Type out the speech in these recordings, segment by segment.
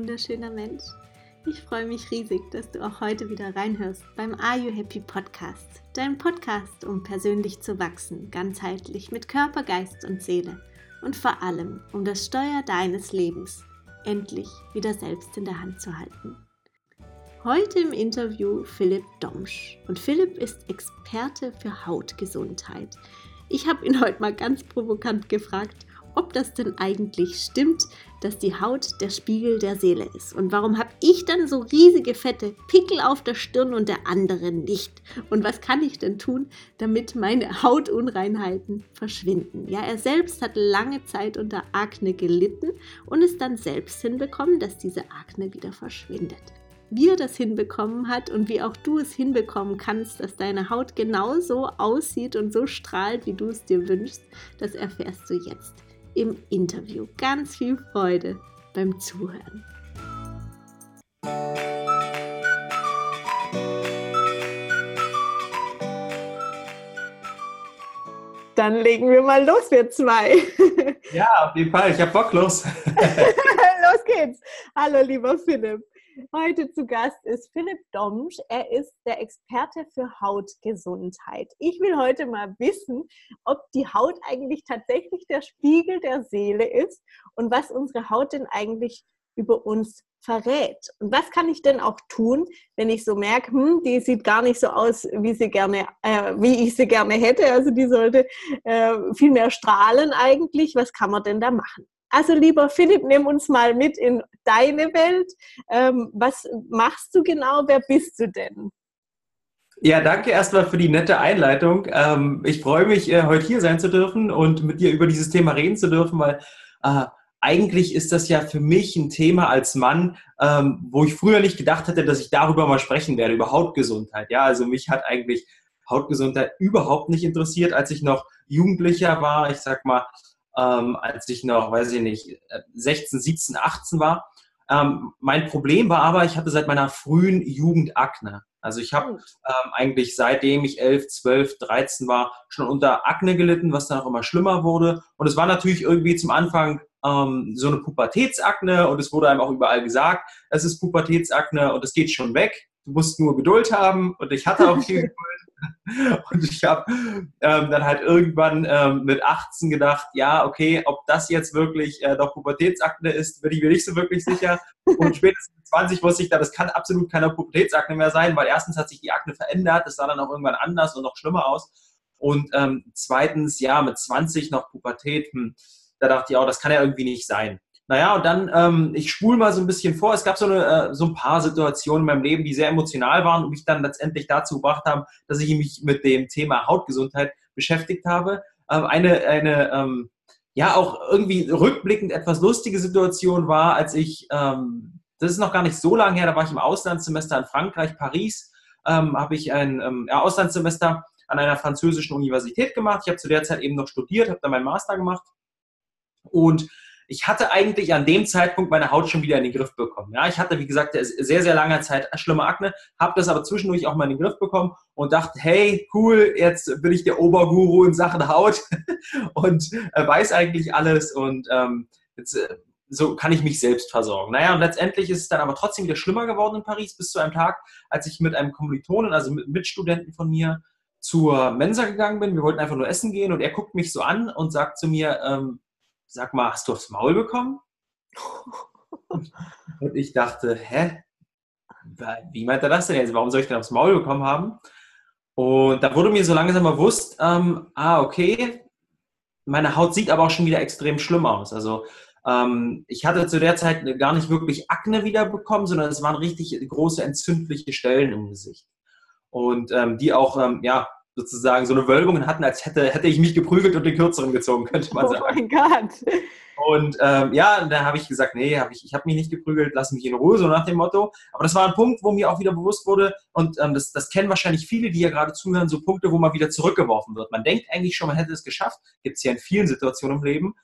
wunderschöner Mensch. Ich freue mich riesig, dass du auch heute wieder reinhörst beim Are You Happy Podcast. Dein Podcast, um persönlich zu wachsen, ganzheitlich mit Körper, Geist und Seele. Und vor allem, um das Steuer deines Lebens endlich wieder selbst in der Hand zu halten. Heute im Interview Philipp Domsch. Und Philipp ist Experte für Hautgesundheit. Ich habe ihn heute mal ganz provokant gefragt, ob das denn eigentlich stimmt, dass die Haut der Spiegel der Seele ist. Und warum habe ich dann so riesige fette Pickel auf der Stirn und der andere nicht? Und was kann ich denn tun, damit meine Hautunreinheiten verschwinden? Ja, er selbst hat lange Zeit unter Akne gelitten und es dann selbst hinbekommen, dass diese Akne wieder verschwindet wie er das hinbekommen hat und wie auch du es hinbekommen kannst, dass deine Haut genauso aussieht und so strahlt, wie du es dir wünschst, das erfährst du jetzt im Interview. Ganz viel Freude beim Zuhören. Dann legen wir mal los, wir zwei. Ja, auf jeden Fall. Ich habe Bock, los. los geht's. Hallo, lieber Philipp. Heute zu Gast ist Philipp Domsch. Er ist der Experte für Hautgesundheit. Ich will heute mal wissen, ob die Haut eigentlich tatsächlich der Spiegel der Seele ist und was unsere Haut denn eigentlich über uns verrät. Und was kann ich denn auch tun, wenn ich so merke, hm, die sieht gar nicht so aus, wie sie gerne, äh, wie ich sie gerne hätte. Also die sollte äh, viel mehr strahlen eigentlich. Was kann man denn da machen? Also lieber Philipp, nimm uns mal mit in deine Welt. Ähm, was machst du genau? Wer bist du denn? Ja, danke erstmal für die nette Einleitung. Ähm, ich freue mich, äh, heute hier sein zu dürfen und mit dir über dieses Thema reden zu dürfen, weil äh, eigentlich ist das ja für mich ein Thema als Mann, ähm, wo ich früher nicht gedacht hätte, dass ich darüber mal sprechen werde, über Hautgesundheit. Ja, also mich hat eigentlich Hautgesundheit überhaupt nicht interessiert, als ich noch Jugendlicher war. Ich sag mal, ähm, als ich noch, weiß ich nicht, 16, 17, 18 war. Ähm, mein Problem war aber, ich hatte seit meiner frühen Jugend Akne. Also ich habe ähm, eigentlich seitdem ich 11, 12, 13 war, schon unter Akne gelitten, was dann auch immer schlimmer wurde. Und es war natürlich irgendwie zum Anfang ähm, so eine Pubertätsakne und es wurde einem auch überall gesagt, es ist Pubertätsakne und es geht schon weg. Du musst nur Geduld haben und ich hatte auch viel Geduld. Und ich habe ähm, dann halt irgendwann ähm, mit 18 gedacht, ja, okay, ob das jetzt wirklich äh, doch Pubertätsakne ist, bin ich mir nicht so wirklich sicher. Und spätestens mit 20 wusste ich dann, das kann absolut keine Pubertätsakne mehr sein, weil erstens hat sich die Akne verändert, das sah dann auch irgendwann anders und noch schlimmer aus. Und ähm, zweitens, ja, mit 20 noch Pubertät, hm, da dachte ich auch, das kann ja irgendwie nicht sein. Naja, und dann, ähm, ich spule mal so ein bisschen vor. Es gab so, eine, äh, so ein paar Situationen in meinem Leben, die sehr emotional waren und mich dann letztendlich dazu gebracht haben, dass ich mich mit dem Thema Hautgesundheit beschäftigt habe. Ähm, eine, eine ähm, ja, auch irgendwie rückblickend etwas lustige Situation war, als ich, ähm, das ist noch gar nicht so lange her, da war ich im Auslandssemester in Frankreich, Paris, ähm, habe ich ein ähm, ja, Auslandssemester an einer französischen Universität gemacht. Ich habe zu der Zeit eben noch studiert, habe dann meinen Master gemacht und ich hatte eigentlich an dem Zeitpunkt meine Haut schon wieder in den Griff bekommen. Ja, ich hatte, wie gesagt, sehr, sehr lange Zeit schlimme Akne, habe das aber zwischendurch auch mal in den Griff bekommen und dachte, hey, cool, jetzt bin ich der Oberguru in Sachen Haut und äh, weiß eigentlich alles und ähm, jetzt, äh, so kann ich mich selbst versorgen. Naja, und letztendlich ist es dann aber trotzdem wieder schlimmer geworden in Paris, bis zu einem Tag, als ich mit einem Kommilitonen, also mit Mitstudenten von mir, zur Mensa gegangen bin. Wir wollten einfach nur essen gehen und er guckt mich so an und sagt zu mir, ähm, sag mal, hast du aufs Maul bekommen? Und ich dachte, hä? Wie meint er das denn jetzt? Warum soll ich denn aufs Maul bekommen haben? Und da wurde mir so langsam bewusst, ähm, ah, okay, meine Haut sieht aber auch schon wieder extrem schlimm aus. Also ähm, ich hatte zu der Zeit gar nicht wirklich Akne wiederbekommen, sondern es waren richtig große entzündliche Stellen im Gesicht. Und ähm, die auch, ähm, ja, sozusagen so eine Wölbungen hatten, als hätte, hätte ich mich geprügelt und den Kürzeren gezogen, könnte man sagen. Oh mein Gott. Und ähm, ja, da habe ich gesagt, nee, hab ich, ich habe mich nicht geprügelt, lass mich in Ruhe, so nach dem Motto. Aber das war ein Punkt, wo mir auch wieder bewusst wurde, und ähm, das, das kennen wahrscheinlich viele, die ja gerade zuhören, so Punkte, wo man wieder zurückgeworfen wird. Man denkt eigentlich schon, man hätte es geschafft, gibt es ja in vielen Situationen im Leben.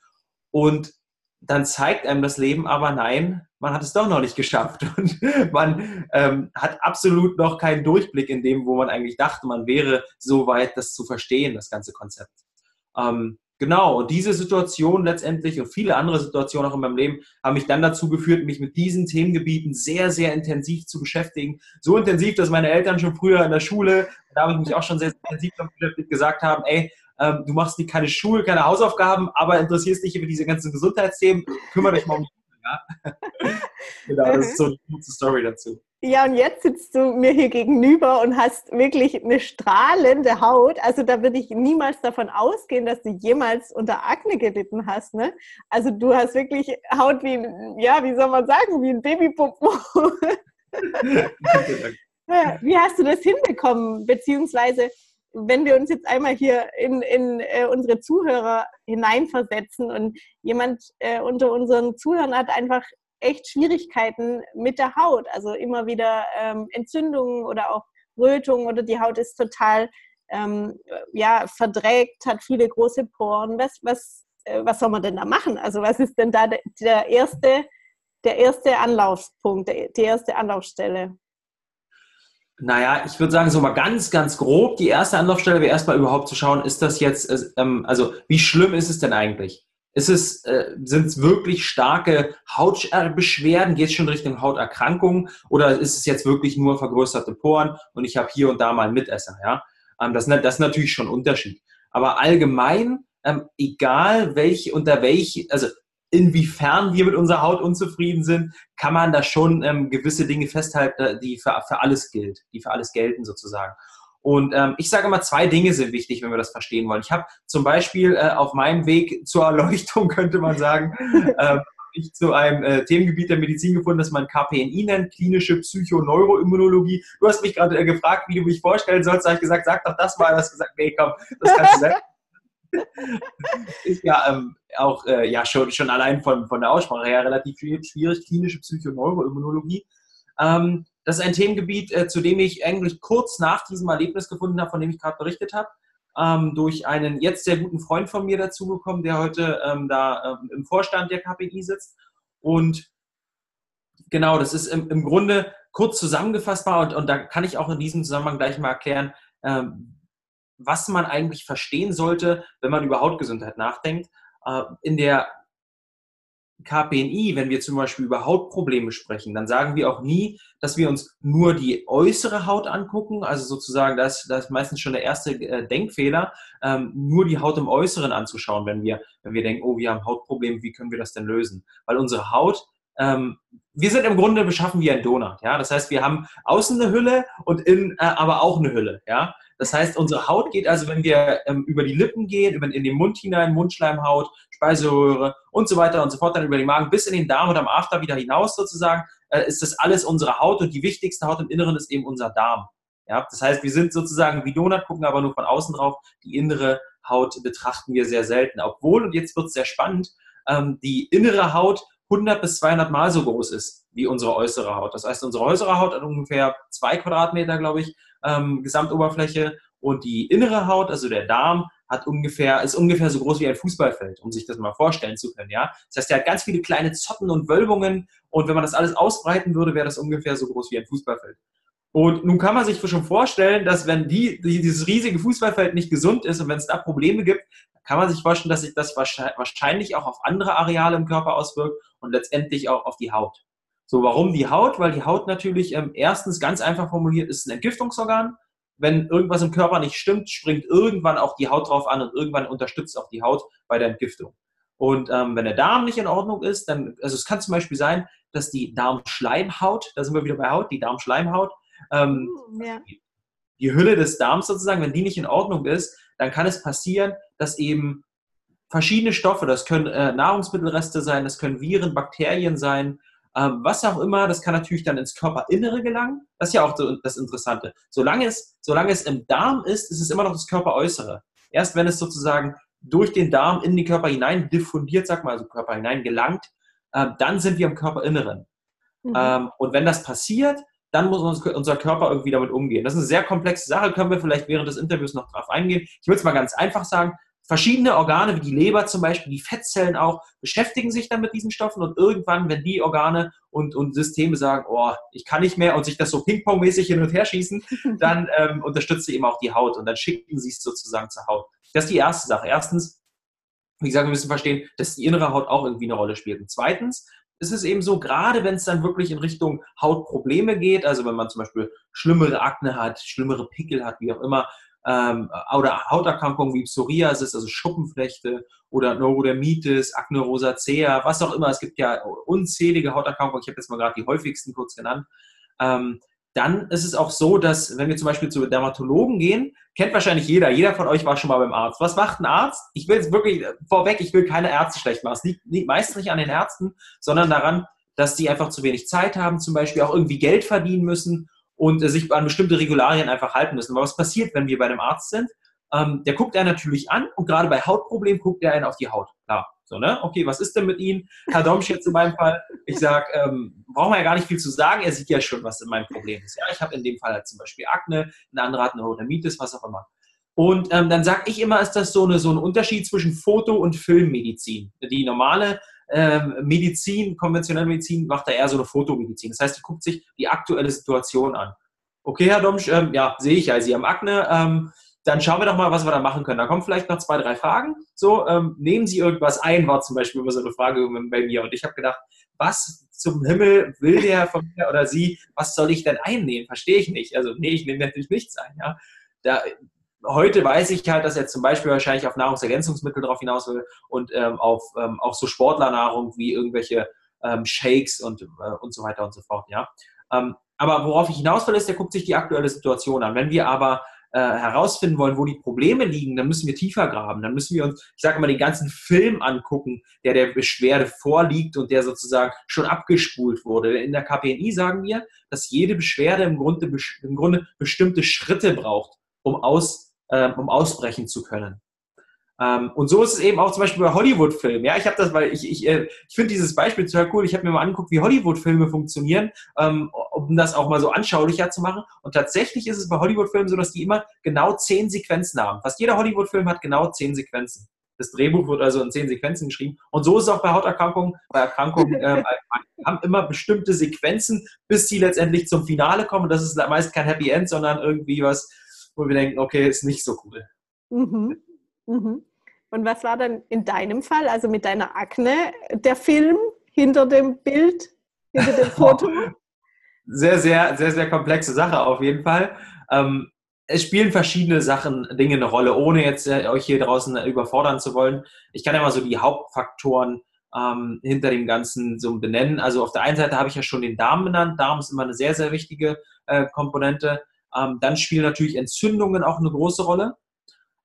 Und dann zeigt einem das Leben aber, nein, man hat es doch noch nicht geschafft und man ähm, hat absolut noch keinen Durchblick in dem, wo man eigentlich dachte, man wäre so weit, das zu verstehen, das ganze Konzept. Ähm, Genau, und diese Situation letztendlich und viele andere Situationen auch in meinem Leben haben mich dann dazu geführt, mich mit diesen Themengebieten sehr, sehr intensiv zu beschäftigen. So intensiv, dass meine Eltern schon früher in der Schule, da habe ich mich auch schon sehr, sehr intensiv damit beschäftigt, gesagt haben, ey, ähm, du machst keine Schule, keine Hausaufgaben, aber interessierst dich über diese ganzen Gesundheitsthemen, kümmere dich mal um die ja? genau, das ist so eine kurze Story dazu. Ja, und jetzt sitzt du mir hier gegenüber und hast wirklich eine strahlende Haut. Also da würde ich niemals davon ausgehen, dass du jemals unter Akne gelitten hast. Ne? Also du hast wirklich Haut wie, ja, wie soll man sagen, wie ein Babypopo. wie hast du das hinbekommen? Beziehungsweise, wenn wir uns jetzt einmal hier in, in äh, unsere Zuhörer hineinversetzen und jemand äh, unter unseren Zuhörern hat einfach echt Schwierigkeiten mit der Haut. Also immer wieder ähm, Entzündungen oder auch Rötungen oder die Haut ist total ähm, ja, verdreckt, hat viele große Poren. Was, was, äh, was soll man denn da machen? Also was ist denn da der, erste, der erste Anlaufspunkt, die erste Anlaufstelle? Naja, ich würde sagen, so mal ganz, ganz grob, die erste Anlaufstelle wäre erstmal überhaupt zu schauen, ist das jetzt, ähm, also wie schlimm ist es denn eigentlich? Ist es, äh, sind es wirklich starke Hautbeschwerden? Geht es schon Richtung Hauterkrankungen? Oder ist es jetzt wirklich nur vergrößerte Poren und ich habe hier und da mal einen Mitesser? Ja? Ähm, das, das ist natürlich schon ein Unterschied. Aber allgemein, ähm, egal welche, unter welche, also inwiefern wir mit unserer Haut unzufrieden sind, kann man da schon ähm, gewisse Dinge festhalten, die für, für alles gilt, die für alles gelten sozusagen. Und ähm, ich sage immer, zwei Dinge sind wichtig, wenn wir das verstehen wollen. Ich habe zum Beispiel äh, auf meinem Weg zur Erleuchtung, könnte man sagen, äh, ich zu einem äh, Themengebiet der Medizin gefunden, das man KPNI nennt, klinische Psychoneuroimmunologie. Du hast mich gerade äh, gefragt, wie du mich vorstellen sollst. Da habe ich gesagt, sag doch das mal. Du hast gesagt, nee, komm, das kannst du selbst. ist ja ähm, auch äh, ja, schon, schon allein von, von der Aussprache her relativ schwierig, klinische Psychoneuroimmunologie. Ähm, das ist ein Themengebiet, äh, zu dem ich eigentlich kurz nach diesem Erlebnis gefunden habe, von dem ich gerade berichtet habe, ähm, durch einen jetzt sehr guten Freund von mir dazugekommen, der heute ähm, da ähm, im Vorstand der KPI sitzt. Und genau, das ist im, im Grunde kurz zusammengefasst und, und da kann ich auch in diesem Zusammenhang gleich mal erklären, ähm, was man eigentlich verstehen sollte, wenn man über Hautgesundheit nachdenkt. Äh, in der KPNI, wenn wir zum Beispiel über Hautprobleme sprechen, dann sagen wir auch nie, dass wir uns nur die äußere Haut angucken. Also sozusagen, das, das ist meistens schon der erste äh, Denkfehler, ähm, nur die Haut im Äußeren anzuschauen, wenn wir, wenn wir denken, oh, wir haben Hautprobleme, wie können wir das denn lösen? Weil unsere Haut ähm, wir sind im Grunde beschaffen wie ein Donut. Ja? Das heißt, wir haben außen eine Hülle und innen äh, aber auch eine Hülle. Ja? Das heißt, unsere Haut geht also, wenn wir ähm, über die Lippen gehen, über, in den Mund hinein, Mundschleimhaut, Speiseröhre und so weiter und so fort, dann über den Magen bis in den Darm und am After wieder hinaus sozusagen, äh, ist das alles unsere Haut und die wichtigste Haut im Inneren ist eben unser Darm. Ja? Das heißt, wir sind sozusagen wie Donut, gucken aber nur von außen drauf. Die innere Haut betrachten wir sehr selten. Obwohl, und jetzt wird es sehr spannend, ähm, die innere Haut 100 bis 200 Mal so groß ist wie unsere äußere Haut. Das heißt, unsere äußere Haut hat ungefähr zwei Quadratmeter, glaube ich, ähm, Gesamtoberfläche und die innere Haut, also der Darm, hat ungefähr, ist ungefähr so groß wie ein Fußballfeld, um sich das mal vorstellen zu können, ja. Das heißt, er hat ganz viele kleine Zotten und Wölbungen und wenn man das alles ausbreiten würde, wäre das ungefähr so groß wie ein Fußballfeld. Und nun kann man sich schon vorstellen, dass wenn die, dieses riesige Fußballfeld nicht gesund ist und wenn es da Probleme gibt, kann man sich vorstellen, dass sich das wahrscheinlich auch auf andere Areale im Körper auswirkt und letztendlich auch auf die Haut. So, warum die Haut? Weil die Haut natürlich ähm, erstens ganz einfach formuliert ist ein Entgiftungsorgan. Wenn irgendwas im Körper nicht stimmt, springt irgendwann auch die Haut drauf an und irgendwann unterstützt auch die Haut bei der Entgiftung. Und ähm, wenn der Darm nicht in Ordnung ist, dann, also es kann zum Beispiel sein, dass die Darmschleimhaut, da sind wir wieder bei Haut, die Darmschleimhaut, ähm, hm, ja. die Hülle des Darms sozusagen, wenn die nicht in Ordnung ist, dann kann es passieren, dass eben verschiedene Stoffe, das können äh, Nahrungsmittelreste sein, das können Viren, Bakterien sein, ähm, was auch immer, das kann natürlich dann ins Körperinnere gelangen. Das ist ja auch das Interessante. Solange es, solange es im Darm ist, ist es immer noch das Körperäußere. Erst wenn es sozusagen durch den Darm in den Körper hinein diffundiert, sag mal, also Körper hinein gelangt, äh, dann sind wir im Körperinneren. Mhm. Ähm, und wenn das passiert, dann muss uns, unser Körper irgendwie damit umgehen. Das ist eine sehr komplexe Sache, können wir vielleicht während des Interviews noch drauf eingehen. Ich würde es mal ganz einfach sagen. Verschiedene Organe, wie die Leber zum Beispiel, die Fettzellen auch, beschäftigen sich dann mit diesen Stoffen und irgendwann, wenn die Organe und, und Systeme sagen, oh, ich kann nicht mehr und sich das so Ping-Pong-mäßig hin und her schießen, dann ähm, unterstützt sie eben auch die Haut und dann schicken sie es sozusagen zur Haut. Das ist die erste Sache. Erstens, wie gesagt, wir müssen verstehen, dass die innere Haut auch irgendwie eine Rolle spielt. Und zweitens, es ist eben so, gerade wenn es dann wirklich in Richtung Hautprobleme geht, also wenn man zum Beispiel schlimmere Akne hat, schlimmere Pickel hat, wie auch immer, ähm, oder Hauterkrankungen wie Psoriasis, also Schuppenflechte oder Neurodermitis, Akne rosacea, was auch immer. Es gibt ja unzählige Hauterkrankungen. Ich habe jetzt mal gerade die häufigsten kurz genannt. Ähm, dann ist es auch so, dass wenn wir zum Beispiel zu Dermatologen gehen, kennt wahrscheinlich jeder, jeder von euch war schon mal beim Arzt. Was macht ein Arzt? Ich will es wirklich vorweg, ich will keine Ärzte schlecht machen. Es liegt, liegt meistens nicht an den Ärzten, sondern daran, dass die einfach zu wenig Zeit haben, zum Beispiel auch irgendwie Geld verdienen müssen und äh, sich an bestimmte Regularien einfach halten müssen. Aber was passiert, wenn wir bei einem Arzt sind? Ähm, der guckt einen natürlich an und gerade bei Hautproblemen guckt er einen auf die Haut. Klar. So, ne? Okay, was ist denn mit Ihnen? Herr Domsch jetzt in meinem Fall. Ich sage, ähm, brauchen wir ja gar nicht viel zu sagen. Er sieht ja schon, was mein Problem ist. Ja, ich habe in dem Fall halt zum Beispiel Akne, ein anderer hat eine Neurodermitis, was auch immer. Und ähm, dann sage ich immer, ist das so, eine, so ein Unterschied zwischen Foto- und Filmmedizin. Die normale ähm, Medizin, konventionelle Medizin, macht da eher so eine Fotomedizin. Das heißt, die guckt sich die aktuelle Situation an. Okay, Herr Domsch, ähm, ja, sehe ich ja, Sie haben Akne. Ähm, dann schauen wir doch mal, was wir da machen können. Da kommen vielleicht noch zwei, drei Fragen. So, ähm, nehmen Sie irgendwas ein, war zum Beispiel immer so eine Frage bei mir. Und ich habe gedacht, was zum Himmel will der von mir oder sie, was soll ich denn einnehmen? Verstehe ich nicht. Also, nee, ich nehme natürlich nichts ein. Ja. Da, heute weiß ich halt, dass er zum Beispiel wahrscheinlich auf Nahrungsergänzungsmittel drauf hinaus will und ähm, auf ähm, auch so Sportlernahrung wie irgendwelche ähm, Shakes und, äh, und so weiter und so fort. Ja. Ähm, aber worauf ich hinaus will, ist, der guckt sich die aktuelle Situation an. Wenn wir aber äh, herausfinden wollen, wo die Probleme liegen, dann müssen wir tiefer graben. Dann müssen wir uns, ich sage mal, den ganzen Film angucken, der der Beschwerde vorliegt und der sozusagen schon abgespult wurde. In der KPNI sagen wir, dass jede Beschwerde im Grunde, im Grunde bestimmte Schritte braucht, um, aus, äh, um ausbrechen zu können. Ähm, und so ist es eben auch zum Beispiel bei Hollywood-Filmen. Ja, ich habe das, weil ich, ich, äh, ich finde dieses Beispiel total cool. Ich habe mir mal angeguckt, wie Hollywood-Filme funktionieren, ähm, um das auch mal so anschaulicher zu machen. Und tatsächlich ist es bei Hollywood-Filmen so, dass die immer genau zehn Sequenzen haben. Fast jeder Hollywood-Film hat genau zehn Sequenzen. Das Drehbuch wird also in zehn Sequenzen geschrieben. Und so ist es auch bei Hauterkrankungen. Bei Erkrankungen äh, haben immer bestimmte Sequenzen, bis sie letztendlich zum Finale kommen. Das ist meist kein Happy End, sondern irgendwie was, wo wir denken, okay, ist nicht so cool. Mhm. Mhm. Und was war dann in deinem Fall, also mit deiner Akne, der Film hinter dem Bild, hinter dem Foto? Sehr, sehr, sehr, sehr komplexe Sache auf jeden Fall. Ähm, es spielen verschiedene Sachen, Dinge eine Rolle, ohne jetzt äh, euch hier draußen überfordern zu wollen. Ich kann ja mal so die Hauptfaktoren ähm, hinter dem Ganzen so benennen. Also auf der einen Seite habe ich ja schon den Darm benannt. Darm ist immer eine sehr, sehr wichtige äh, Komponente. Ähm, dann spielen natürlich Entzündungen auch eine große Rolle.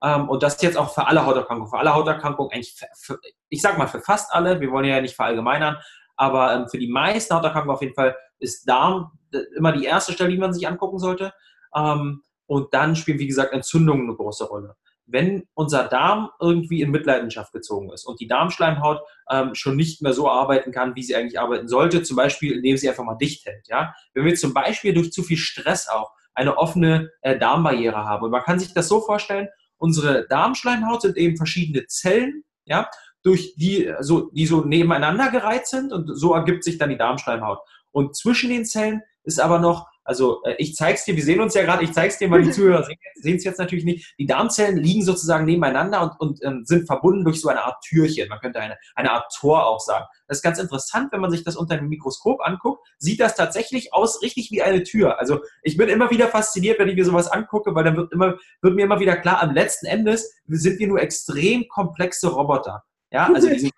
Ähm, und das jetzt auch für alle Hauterkrankungen. Für alle Hauterkrankungen, eigentlich, für, für, ich sag mal für fast alle, wir wollen ja nicht verallgemeinern, aber ähm, für die meisten Hauterkrankungen auf jeden Fall ist Darm immer die erste Stelle, die man sich angucken sollte. Ähm, und dann spielen, wie gesagt, Entzündungen eine große Rolle. Wenn unser Darm irgendwie in Mitleidenschaft gezogen ist und die Darmschleimhaut ähm, schon nicht mehr so arbeiten kann, wie sie eigentlich arbeiten sollte, zum Beispiel indem sie einfach mal dicht hält. Ja? Wenn wir zum Beispiel durch zu viel Stress auch eine offene äh, Darmbarriere haben. Und man kann sich das so vorstellen, Unsere Darmschleimhaut sind eben verschiedene Zellen, ja, durch die so, die so nebeneinander gereiht sind und so ergibt sich dann die Darmschleimhaut. Und zwischen den Zellen ist aber noch also äh, ich zeig's dir, wir sehen uns ja gerade, ich zeig's dir mal, die Zuhörer sehen es jetzt natürlich nicht. Die Darmzellen liegen sozusagen nebeneinander und, und ähm, sind verbunden durch so eine Art Türchen. Man könnte eine, eine Art Tor auch sagen. Das ist ganz interessant, wenn man sich das unter einem Mikroskop anguckt, sieht das tatsächlich aus, richtig wie eine Tür. Also ich bin immer wieder fasziniert, wenn ich mir sowas angucke, weil dann wird, immer, wird mir immer wieder klar, am letzten Endes sind wir nur extrem komplexe Roboter. Ja, also diese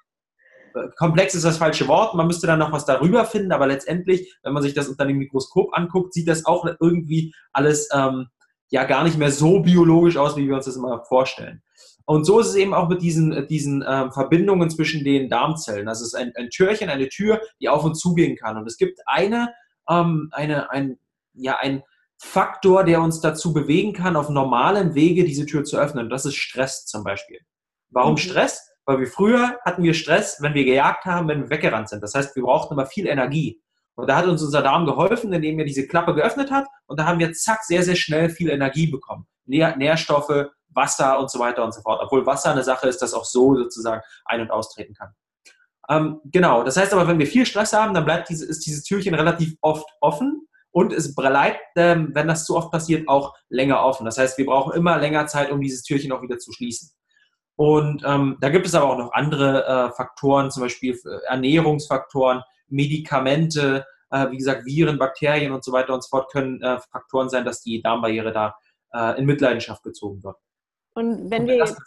komplex ist das falsche Wort, man müsste dann noch was darüber finden, aber letztendlich, wenn man sich das unter dem Mikroskop anguckt, sieht das auch irgendwie alles ähm, ja gar nicht mehr so biologisch aus, wie wir uns das immer vorstellen. Und so ist es eben auch mit diesen, diesen ähm, Verbindungen zwischen den Darmzellen. Das ist ein, ein Türchen, eine Tür, die auf und zugehen kann. Und es gibt eine, ähm, eine, ein, ja, ein Faktor, der uns dazu bewegen kann, auf normalem Wege diese Tür zu öffnen. Und das ist Stress zum Beispiel. Warum mhm. Stress? Weil wir früher hatten wir Stress, wenn wir gejagt haben, wenn wir weggerannt sind. Das heißt, wir brauchten immer viel Energie. Und da hat uns unser Darm geholfen, indem er diese Klappe geöffnet hat. Und da haben wir zack sehr, sehr schnell viel Energie bekommen. Nährstoffe, Wasser und so weiter und so fort. Obwohl Wasser eine Sache ist, das auch so sozusagen ein- und austreten kann. Ähm, genau, das heißt aber, wenn wir viel Stress haben, dann bleibt diese, ist dieses Türchen relativ oft offen und es bleibt, ähm, wenn das zu oft passiert, auch länger offen. Das heißt, wir brauchen immer länger Zeit, um dieses Türchen auch wieder zu schließen. Und ähm, da gibt es aber auch noch andere äh, Faktoren, zum Beispiel äh, Ernährungsfaktoren, Medikamente, äh, wie gesagt, Viren, Bakterien und so weiter und so fort können äh, Faktoren sein, dass die Darmbarriere da äh, in Mitleidenschaft gezogen wird. Und wenn, und wir, jetzt,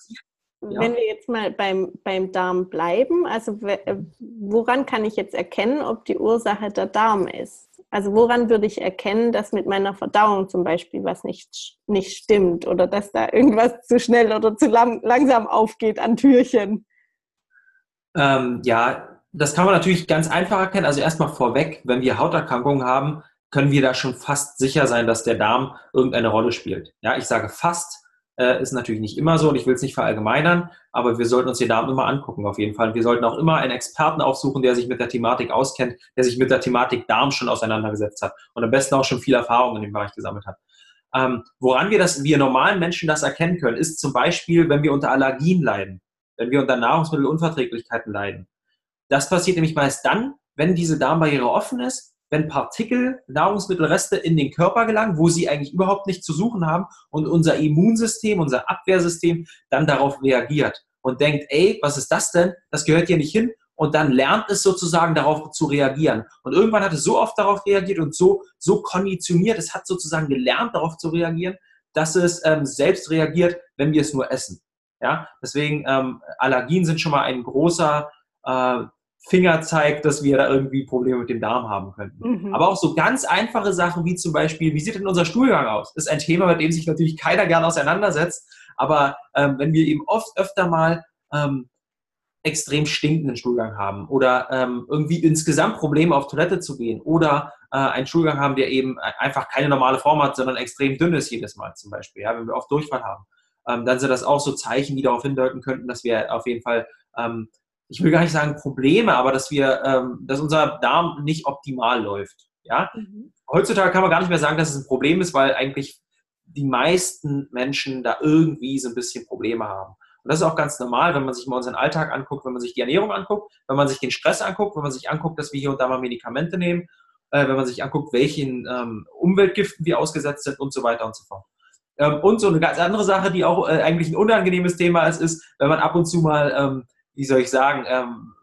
ja. wenn wir jetzt mal beim, beim Darm bleiben, also äh, woran kann ich jetzt erkennen, ob die Ursache der Darm ist? Also woran würde ich erkennen, dass mit meiner Verdauung zum Beispiel was nicht, nicht stimmt oder dass da irgendwas zu schnell oder zu lang, langsam aufgeht an Türchen? Ähm, ja, das kann man natürlich ganz einfach erkennen. Also erstmal vorweg, wenn wir Hauterkrankungen haben, können wir da schon fast sicher sein, dass der Darm irgendeine Rolle spielt. Ja, ich sage fast, äh, ist natürlich nicht immer so und ich will es nicht verallgemeinern, aber wir sollten uns den Darm immer angucken auf jeden Fall. Wir sollten auch immer einen Experten aufsuchen, der sich mit der Thematik auskennt, der sich mit der Thematik Darm schon auseinandergesetzt hat und am besten auch schon viel Erfahrung in dem Bereich gesammelt hat. Ähm, woran wir das, wir normalen Menschen das erkennen können, ist zum Beispiel, wenn wir unter Allergien leiden, wenn wir unter Nahrungsmittelunverträglichkeiten leiden. Das passiert nämlich meist dann, wenn diese Darmbarriere offen ist wenn Partikel, Nahrungsmittelreste in den Körper gelangen, wo sie eigentlich überhaupt nichts zu suchen haben und unser Immunsystem, unser Abwehrsystem dann darauf reagiert und denkt, ey, was ist das denn? Das gehört hier nicht hin. Und dann lernt es sozusagen darauf zu reagieren. Und irgendwann hat es so oft darauf reagiert und so, so konditioniert, es hat sozusagen gelernt, darauf zu reagieren, dass es ähm, selbst reagiert, wenn wir es nur essen. Ja, deswegen ähm, Allergien sind schon mal ein großer äh, Finger zeigt, dass wir da irgendwie Probleme mit dem Darm haben könnten. Mhm. Aber auch so ganz einfache Sachen wie zum Beispiel, wie sieht denn unser Stuhlgang aus? Das ist ein Thema, mit dem sich natürlich keiner gerne auseinandersetzt. Aber ähm, wenn wir eben oft öfter mal ähm, extrem stinkenden Stuhlgang haben oder ähm, irgendwie insgesamt Probleme auf Toilette zu gehen oder äh, einen Stuhlgang haben, der eben einfach keine normale Form hat, sondern extrem dünn ist jedes Mal zum Beispiel, ja, wenn wir oft Durchfall haben, ähm, dann sind das auch so Zeichen, die darauf hindeuten könnten, dass wir auf jeden Fall ähm, ich will gar nicht sagen Probleme, aber dass wir, ähm, dass unser Darm nicht optimal läuft. Ja? Mhm. Heutzutage kann man gar nicht mehr sagen, dass es ein Problem ist, weil eigentlich die meisten Menschen da irgendwie so ein bisschen Probleme haben. Und das ist auch ganz normal, wenn man sich mal unseren Alltag anguckt, wenn man sich die Ernährung anguckt, wenn man sich den Stress anguckt, wenn man sich anguckt, dass wir hier und da mal Medikamente nehmen, äh, wenn man sich anguckt, welchen ähm, Umweltgiften wir ausgesetzt sind und so weiter und so fort. Ähm, und so eine ganz andere Sache, die auch äh, eigentlich ein unangenehmes Thema ist, ist, wenn man ab und zu mal ähm, wie soll ich sagen, ähm,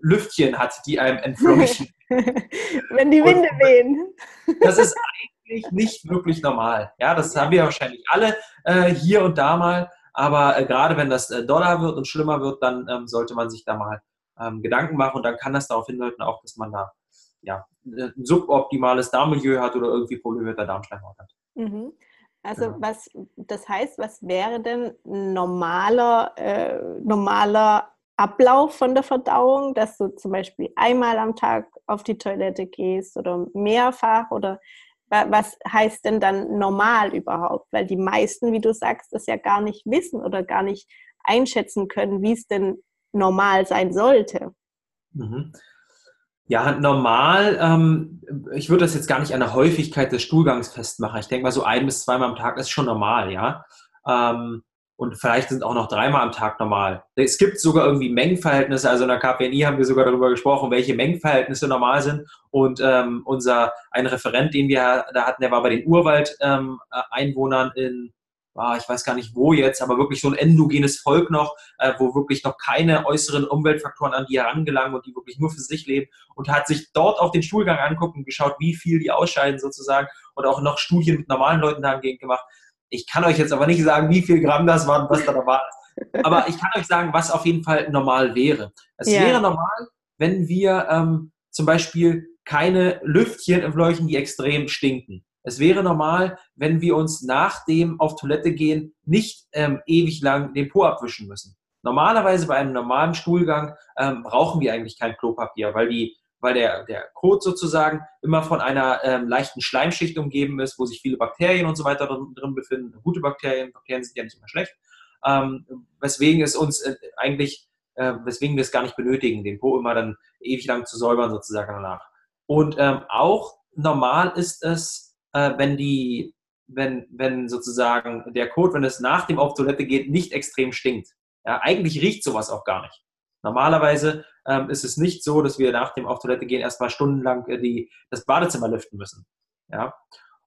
Lüftchen hat, die einem entfleuchen. Wenn die Winde Und, wehen. das ist eigentlich nicht wirklich normal. Ja, das haben wir wahrscheinlich alle äh, hier und da mal. Aber äh, gerade wenn das äh, doller wird und schlimmer wird, dann ähm, sollte man sich da mal ähm, Gedanken machen und dann kann das darauf hindeuten, auch, dass man da ja, ein suboptimales Darmmilieu hat oder irgendwie Probleme mit der Darmschleimhaut hat. Mhm. Also ja. was, das heißt, was wäre denn normaler, äh, normaler Ablauf von der Verdauung, dass du zum Beispiel einmal am Tag auf die Toilette gehst oder mehrfach oder was heißt denn dann normal überhaupt? Weil die meisten, wie du sagst, das ja gar nicht wissen oder gar nicht einschätzen können, wie es denn normal sein sollte. Mhm. Ja, normal, ähm, ich würde das jetzt gar nicht an der Häufigkeit des Stuhlgangs festmachen. Ich denke mal, so ein bis zweimal am Tag ist schon normal, ja. Ähm, und vielleicht sind auch noch dreimal am Tag normal. Es gibt sogar irgendwie Mengenverhältnisse, also in der KPNI haben wir sogar darüber gesprochen, welche Mengenverhältnisse normal sind. Und ähm, unser, ein Referent, den wir da hatten, der war bei den Urwald-Einwohnern ähm, in ich weiß gar nicht wo jetzt, aber wirklich so ein endogenes Volk noch, äh, wo wirklich noch keine äußeren Umweltfaktoren an die herangelangen und die wirklich nur für sich leben und hat sich dort auch den Stuhlgang angucken und geschaut, wie viel die ausscheiden sozusagen und auch noch Studien mit normalen Leuten dahingehend gemacht. Ich kann euch jetzt aber nicht sagen, wie viel Gramm das waren, was da da war. Aber ich kann euch sagen, was auf jeden Fall normal wäre. Es yeah. wäre normal, wenn wir ähm, zum Beispiel keine Lüftchen entfleuchen, die extrem stinken. Es wäre normal, wenn wir uns nach dem auf Toilette gehen nicht ähm, ewig lang den Po abwischen müssen. Normalerweise bei einem normalen Stuhlgang ähm, brauchen wir eigentlich kein Klopapier, weil, die, weil der, der Kot sozusagen immer von einer ähm, leichten Schleimschicht umgeben ist, wo sich viele Bakterien und so weiter drin, drin befinden. Gute Bakterien, Bakterien sind ja nicht immer schlecht. Ähm, weswegen es uns äh, eigentlich, äh, weswegen wir es gar nicht benötigen, den Po immer dann ewig lang zu säubern sozusagen danach. Und ähm, auch normal ist es, äh, wenn die, wenn, wenn sozusagen der Kot, wenn es nach dem auf Toilette geht, nicht extrem stinkt. Ja, eigentlich riecht sowas auch gar nicht. Normalerweise ähm, ist es nicht so, dass wir nach dem auf Toilette gehen erstmal stundenlang äh, die, das Badezimmer lüften müssen. Ja.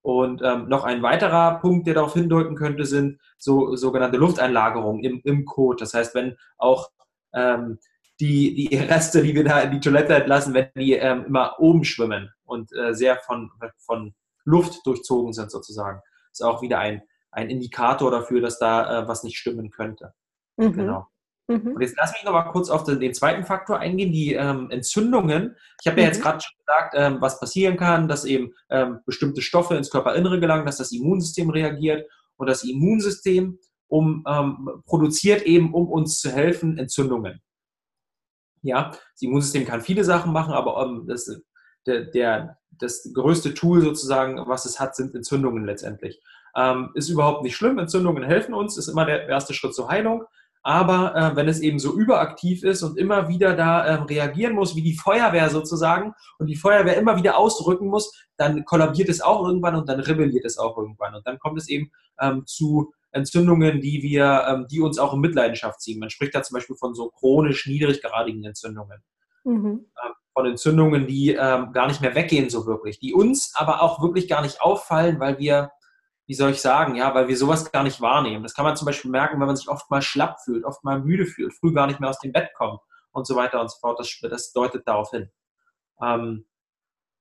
Und ähm, noch ein weiterer Punkt, der darauf hindeuten könnte, sind so sogenannte Lufteinlagerungen im, im Kot. Das heißt, wenn auch ähm, die, die Reste, die wir da in die Toilette entlassen, wenn die ähm, immer oben schwimmen und äh, sehr von, von Luft durchzogen sind sozusagen. Ist auch wieder ein, ein Indikator dafür, dass da äh, was nicht stimmen könnte. Mhm. Genau. Mhm. Und jetzt lass mich noch mal kurz auf den, den zweiten Faktor eingehen, die ähm, Entzündungen. Ich habe ja jetzt mhm. gerade schon gesagt, ähm, was passieren kann, dass eben ähm, bestimmte Stoffe ins Körperinnere gelangen, dass das Immunsystem reagiert und das Immunsystem um, ähm, produziert eben, um uns zu helfen, Entzündungen. Ja, das Immunsystem kann viele Sachen machen, aber ähm, das, der, der, das größte Tool sozusagen, was es hat, sind Entzündungen letztendlich. Ähm, ist überhaupt nicht schlimm. Entzündungen helfen uns, ist immer der erste Schritt zur Heilung. Aber äh, wenn es eben so überaktiv ist und immer wieder da äh, reagieren muss, wie die Feuerwehr sozusagen, und die Feuerwehr immer wieder ausrücken muss, dann kollabiert es auch irgendwann und dann rebelliert es auch irgendwann. Und dann kommt es eben ähm, zu Entzündungen, die wir, ähm, die uns auch in Mitleidenschaft ziehen. Man spricht da zum Beispiel von so chronisch niedriggradigen Entzündungen. Mhm. Von Entzündungen, die ähm, gar nicht mehr weggehen so wirklich, die uns aber auch wirklich gar nicht auffallen, weil wir, wie soll ich sagen, ja, weil wir sowas gar nicht wahrnehmen. Das kann man zum Beispiel merken, wenn man sich oft mal schlapp fühlt, oft mal müde fühlt, früh gar nicht mehr aus dem Bett kommt und so weiter und so fort. Das, das deutet darauf hin. Ähm,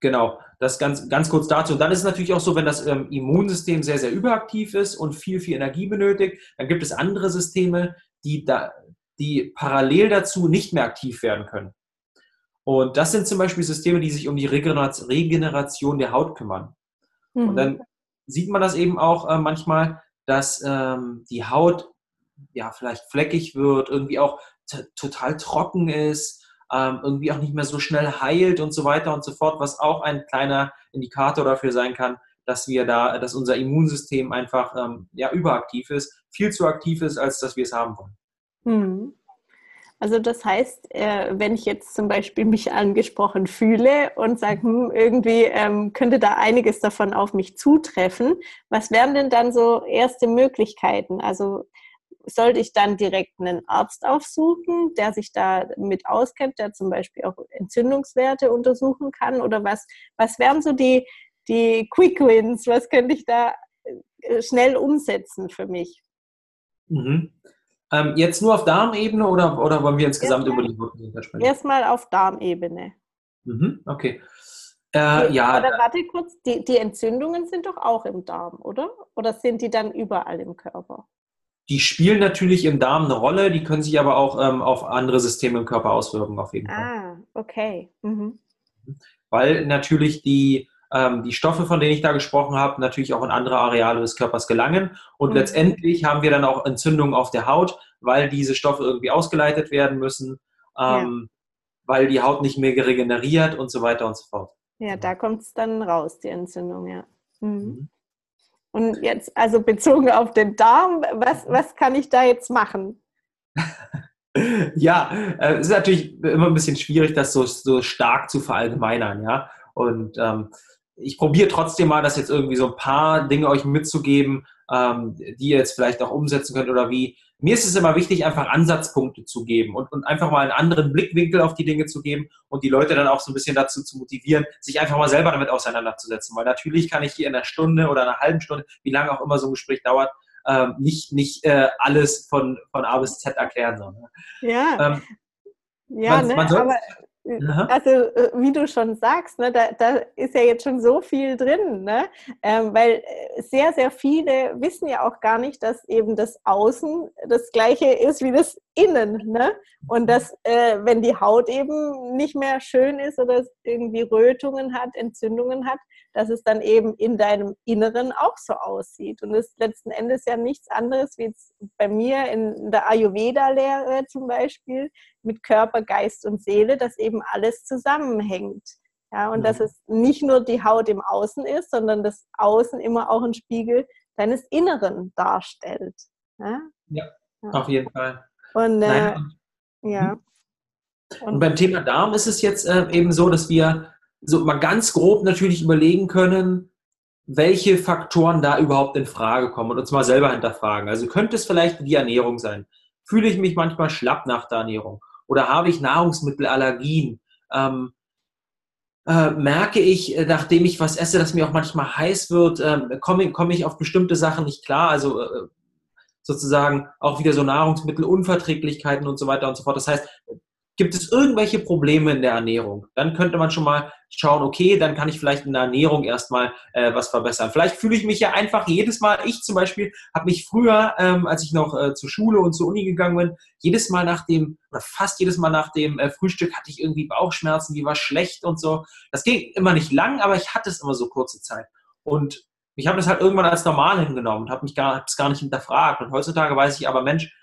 Genau, das ganz, ganz kurz dazu. Und dann ist es natürlich auch so, wenn das ähm, Immunsystem sehr, sehr überaktiv ist und viel, viel Energie benötigt, dann gibt es andere Systeme, die, da, die parallel dazu nicht mehr aktiv werden können. Und das sind zum Beispiel Systeme, die sich um die Regeneration der Haut kümmern. Mhm. Und dann sieht man das eben auch äh, manchmal, dass ähm, die Haut ja vielleicht fleckig wird, irgendwie auch total trocken ist ähm, irgendwie auch nicht mehr so schnell heilt und so weiter und so fort, was auch ein kleiner Indikator dafür sein kann, dass wir da, dass unser Immunsystem einfach ähm, ja, überaktiv ist, viel zu aktiv ist, als dass wir es haben wollen. Hm. Also das heißt, äh, wenn ich jetzt zum Beispiel mich angesprochen fühle und sage, hm, irgendwie ähm, könnte da einiges davon auf mich zutreffen, was wären denn dann so erste Möglichkeiten? Also sollte ich dann direkt einen Arzt aufsuchen, der sich da mit auskennt, der zum Beispiel auch Entzündungswerte untersuchen kann? Oder was, was wären so die, die Quick Wins? Was könnte ich da äh, schnell umsetzen für mich? Mhm. Ähm, jetzt nur auf Darmebene oder, oder wollen wir insgesamt erstmal, über die Wurzeln sprechen? Erstmal auf Darmebene. Mhm, okay. Äh, ja. Oder warte kurz, die, die Entzündungen sind doch auch im Darm, oder? Oder sind die dann überall im Körper? Die spielen natürlich im Darm eine Rolle, die können sich aber auch ähm, auf andere Systeme im Körper auswirken, auf jeden Fall. Ah, okay. Mhm. Weil natürlich die, ähm, die Stoffe, von denen ich da gesprochen habe, natürlich auch in andere Areale des Körpers gelangen. Und mhm. letztendlich haben wir dann auch Entzündungen auf der Haut, weil diese Stoffe irgendwie ausgeleitet werden müssen, ähm, ja. weil die Haut nicht mehr regeneriert und so weiter und so fort. Ja, da kommt es dann raus, die Entzündung, ja. Mhm. mhm. Und jetzt, also bezogen auf den Darm, was, was kann ich da jetzt machen? ja, äh, es ist natürlich immer ein bisschen schwierig, das so, so stark zu verallgemeinern, ja. Und ähm, ich probiere trotzdem mal, das jetzt irgendwie so ein paar Dinge euch mitzugeben, ähm, die ihr jetzt vielleicht auch umsetzen könnt oder wie, mir ist es immer wichtig, einfach Ansatzpunkte zu geben und, und einfach mal einen anderen Blickwinkel auf die Dinge zu geben und die Leute dann auch so ein bisschen dazu zu motivieren, sich einfach mal selber damit auseinanderzusetzen. Weil natürlich kann ich hier in einer Stunde oder einer halben Stunde, wie lange auch immer so ein Gespräch dauert, ähm, nicht, nicht äh, alles von, von A bis Z erklären. So, ne? Ja. Ähm, ja, man, ne, man soll, aber also, äh, wie du schon sagst, ne, da, da, ist ja jetzt schon so viel drin, ne? Ähm, weil äh, sehr, sehr viele wissen ja auch gar nicht, dass eben das Außen das gleiche ist wie das Innen. Ne? Und dass, äh, wenn die Haut eben nicht mehr schön ist oder irgendwie Rötungen hat, Entzündungen hat, dass es dann eben in deinem Inneren auch so aussieht. Und es ist letzten Endes ja nichts anderes wie jetzt bei mir in der Ayurveda-Lehre zum Beispiel mit Körper, Geist und Seele, dass eben alles zusammenhängt. Ja, und ja. dass es nicht nur die Haut im Außen ist, sondern das Außen immer auch ein Spiegel deines Inneren darstellt. Ja, ja, auf jeden Fall. Und, äh, ja. Mhm. Und, und, beim Thema Darm ist es jetzt äh, eben so, dass wir so mal ganz grob natürlich überlegen können, welche Faktoren da überhaupt in Frage kommen und uns mal selber hinterfragen. Also könnte es vielleicht die Ernährung sein? Fühle ich mich manchmal schlapp nach der Ernährung? Oder habe ich Nahrungsmittelallergien? Ähm, äh, merke ich, äh, nachdem ich was esse, dass mir auch manchmal heiß wird, äh, komme komm ich auf bestimmte Sachen nicht klar. Also äh, sozusagen auch wieder so Nahrungsmittelunverträglichkeiten und so weiter und so fort. Das heißt, Gibt es irgendwelche Probleme in der Ernährung? Dann könnte man schon mal schauen, okay, dann kann ich vielleicht in der Ernährung erstmal äh, was verbessern. Vielleicht fühle ich mich ja einfach jedes Mal, ich zum Beispiel, habe mich früher, ähm, als ich noch äh, zur Schule und zur Uni gegangen bin, jedes Mal nach dem, oder fast jedes Mal nach dem äh, Frühstück hatte ich irgendwie Bauchschmerzen, die war schlecht und so. Das ging immer nicht lang, aber ich hatte es immer so kurze Zeit. Und ich habe das halt irgendwann als normal hingenommen und habe mich gar, gar nicht hinterfragt. Und heutzutage weiß ich aber, Mensch,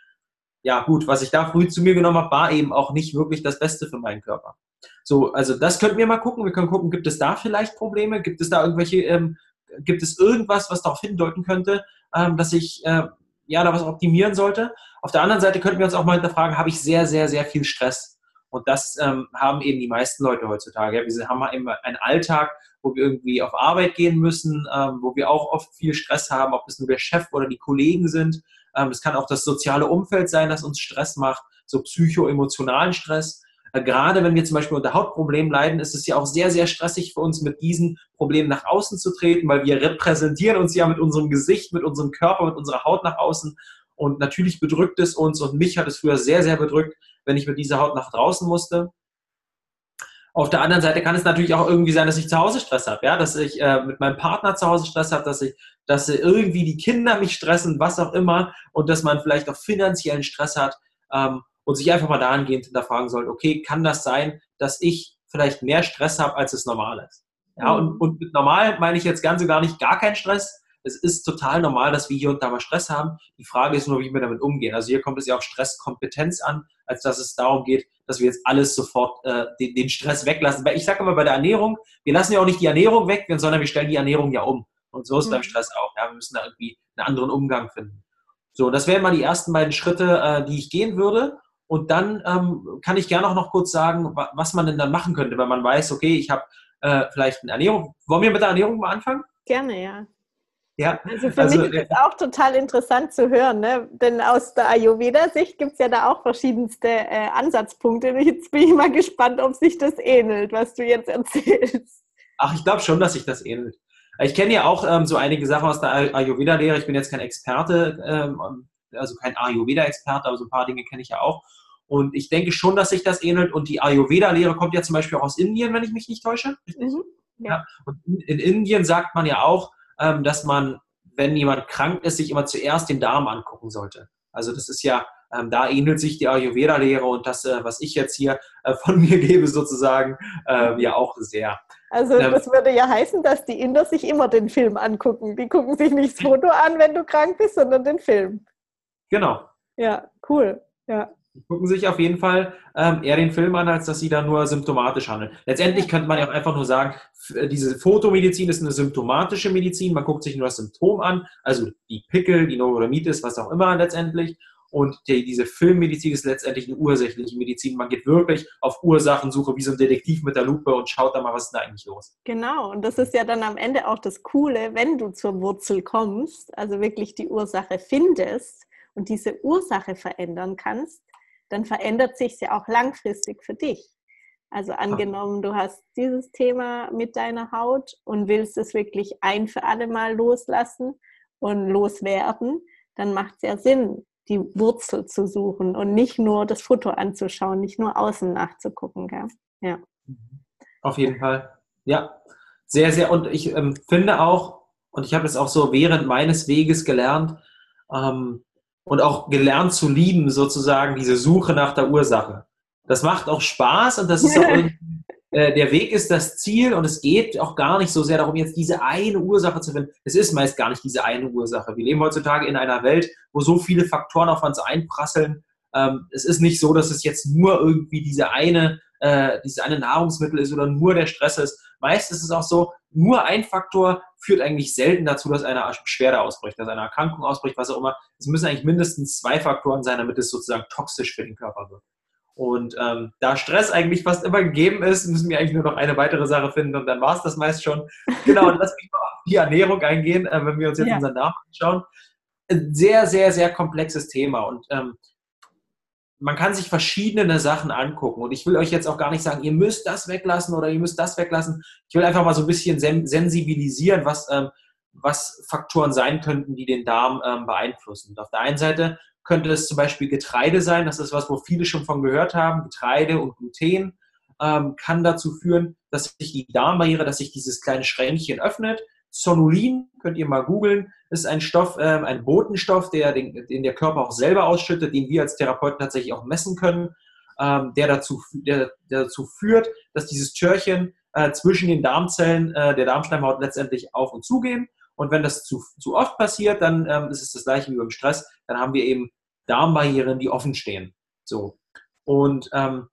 ja gut, was ich da früh zu mir genommen habe, war eben auch nicht wirklich das Beste für meinen Körper. So, also das könnten wir mal gucken. Wir können gucken, gibt es da vielleicht Probleme? Gibt es da irgendwelche, ähm, gibt es irgendwas, was darauf hindeuten könnte, ähm, dass ich äh, ja da was optimieren sollte? Auf der anderen Seite könnten wir uns auch mal hinterfragen, habe ich sehr, sehr, sehr viel Stress? Und das ähm, haben eben die meisten Leute heutzutage. Ja. Wir haben eben einen Alltag, wo wir irgendwie auf Arbeit gehen müssen, ähm, wo wir auch oft viel Stress haben, ob es nur der Chef oder die Kollegen sind. Ähm, es kann auch das soziale Umfeld sein, das uns Stress macht, so psychoemotionalen Stress. Äh, gerade wenn wir zum Beispiel unter Hautproblemen leiden, ist es ja auch sehr, sehr stressig für uns, mit diesen Problemen nach außen zu treten, weil wir repräsentieren uns ja mit unserem Gesicht, mit unserem Körper, mit unserer Haut nach außen. Und natürlich bedrückt es uns und mich hat es früher sehr, sehr bedrückt, wenn ich mit dieser Haut nach draußen musste. Auf der anderen Seite kann es natürlich auch irgendwie sein, dass ich zu Hause Stress habe, ja, dass ich äh, mit meinem Partner zu Hause Stress habe, dass ich, dass irgendwie die Kinder mich stressen, was auch immer, und dass man vielleicht auch finanziellen Stress hat ähm, und sich einfach mal dahingehend hinterfragen soll, okay, kann das sein, dass ich vielleicht mehr Stress habe, als es normal ist? Ja, mhm. und, und mit normal meine ich jetzt ganz und gar nicht gar keinen Stress, es ist total normal, dass wir hier und da mal Stress haben. Die Frage ist nur, wie wir damit umgehen. Also hier kommt es ja auf Stresskompetenz an, als dass es darum geht, dass wir jetzt alles sofort äh, den, den, Stress weglassen. Weil ich sage immer bei der Ernährung, wir lassen ja auch nicht die Ernährung weg, sondern wir stellen die Ernährung ja um. Und so ist mhm. beim Stress auch. Ja, wir müssen da irgendwie einen anderen Umgang finden. So, das wären mal die ersten beiden Schritte, äh, die ich gehen würde. Und dann ähm, kann ich gerne auch noch kurz sagen, was man denn dann machen könnte, wenn man weiß, okay, ich habe äh, vielleicht eine Ernährung. Wollen wir mit der Ernährung mal anfangen? Gerne, ja. Ja, also für also, mich ist es auch total interessant zu hören, ne? denn aus der Ayurveda-Sicht gibt es ja da auch verschiedenste äh, Ansatzpunkte. Jetzt bin ich mal gespannt, ob sich das ähnelt, was du jetzt erzählst. Ach, ich glaube schon, dass sich das ähnelt. Ich kenne ja auch ähm, so einige Sachen aus der Ayurveda-Lehre. Ich bin jetzt kein Experte, ähm, also kein Ayurveda-Experte, aber so ein paar Dinge kenne ich ja auch. Und ich denke schon, dass sich das ähnelt. Und die Ayurveda-Lehre kommt ja zum Beispiel auch aus Indien, wenn ich mich nicht täusche. Mhm, ja. ja. Und in Indien sagt man ja auch, ähm, dass man, wenn jemand krank ist, sich immer zuerst den Darm angucken sollte. Also das ist ja, ähm, da ähnelt sich die Ayurveda-Lehre und das, äh, was ich jetzt hier äh, von mir gebe, sozusagen, äh, ja auch sehr. Also ähm, das würde ja heißen, dass die Inder sich immer den Film angucken. Die gucken sich nicht das Foto an, wenn du krank bist, sondern den Film. Genau. Ja, cool. Ja. Die gucken sich auf jeden Fall ähm, eher den Film an, als dass sie da nur symptomatisch handeln. Letztendlich könnte man ja auch einfach nur sagen, äh, diese Fotomedizin ist eine symptomatische Medizin. Man guckt sich nur das Symptom an, also die Pickel, die Neurodermitis, was auch immer letztendlich. Und die, diese Filmmedizin ist letztendlich eine ursächliche Medizin. Man geht wirklich auf Ursachensuche wie so ein Detektiv mit der Lupe und schaut da mal, was ist da eigentlich los. Genau, und das ist ja dann am Ende auch das Coole, wenn du zur Wurzel kommst, also wirklich die Ursache findest und diese Ursache verändern kannst, dann verändert sich ja auch langfristig für dich. Also angenommen, du hast dieses Thema mit deiner Haut und willst es wirklich ein für alle Mal loslassen und loswerden, dann macht es ja Sinn, die Wurzel zu suchen und nicht nur das Foto anzuschauen, nicht nur außen nachzugucken. Gell? Ja. Auf jeden Fall. Ja, sehr, sehr. Und ich ähm, finde auch, und ich habe es auch so während meines Weges gelernt, ähm, und auch gelernt zu lieben, sozusagen, diese Suche nach der Ursache. Das macht auch Spaß und das ist auch äh, der Weg ist das Ziel und es geht auch gar nicht so sehr darum, jetzt diese eine Ursache zu finden. Es ist meist gar nicht diese eine Ursache. Wir leben heutzutage in einer Welt, wo so viele Faktoren auf uns einprasseln. Ähm, es ist nicht so, dass es jetzt nur irgendwie diese eine, äh, dieses eine Nahrungsmittel ist oder nur der Stress ist. Meist ist es auch so, nur ein Faktor führt eigentlich selten dazu, dass eine Beschwerde ausbricht, dass eine Erkrankung ausbricht, was auch immer. Es müssen eigentlich mindestens zwei Faktoren sein, damit es sozusagen toxisch für den Körper wird. Und ähm, da Stress eigentlich fast immer gegeben ist, müssen wir eigentlich nur noch eine weitere Sache finden und dann war es das meist schon. Genau, und lass mich mal auf die Ernährung eingehen, äh, wenn wir uns jetzt ja. unseren Namen anschauen. Ein sehr, sehr, sehr komplexes Thema und ähm, man kann sich verschiedene Sachen angucken. Und ich will euch jetzt auch gar nicht sagen, ihr müsst das weglassen oder ihr müsst das weglassen. Ich will einfach mal so ein bisschen sensibilisieren, was, ähm, was Faktoren sein könnten, die den Darm ähm, beeinflussen. Und auf der einen Seite könnte es zum Beispiel Getreide sein. Das ist was, wo viele schon von gehört haben. Getreide und Gluten ähm, kann dazu führen, dass sich die Darmbarriere, dass sich dieses kleine Schränkchen öffnet. Zonulin, könnt ihr mal googeln, ist ein Stoff, äh, ein Botenstoff, der den, den, der Körper auch selber ausschüttet, den wir als Therapeuten tatsächlich auch messen können, ähm, der, dazu, der, der, dazu führt, dass dieses Türchen äh, zwischen den Darmzellen äh, der Darmschleimhaut letztendlich auf und zugehen. Und wenn das zu, zu oft passiert, dann ähm, ist es das gleiche wie beim Stress, dann haben wir eben Darmbarrieren, die offen stehen. So. Und ähm,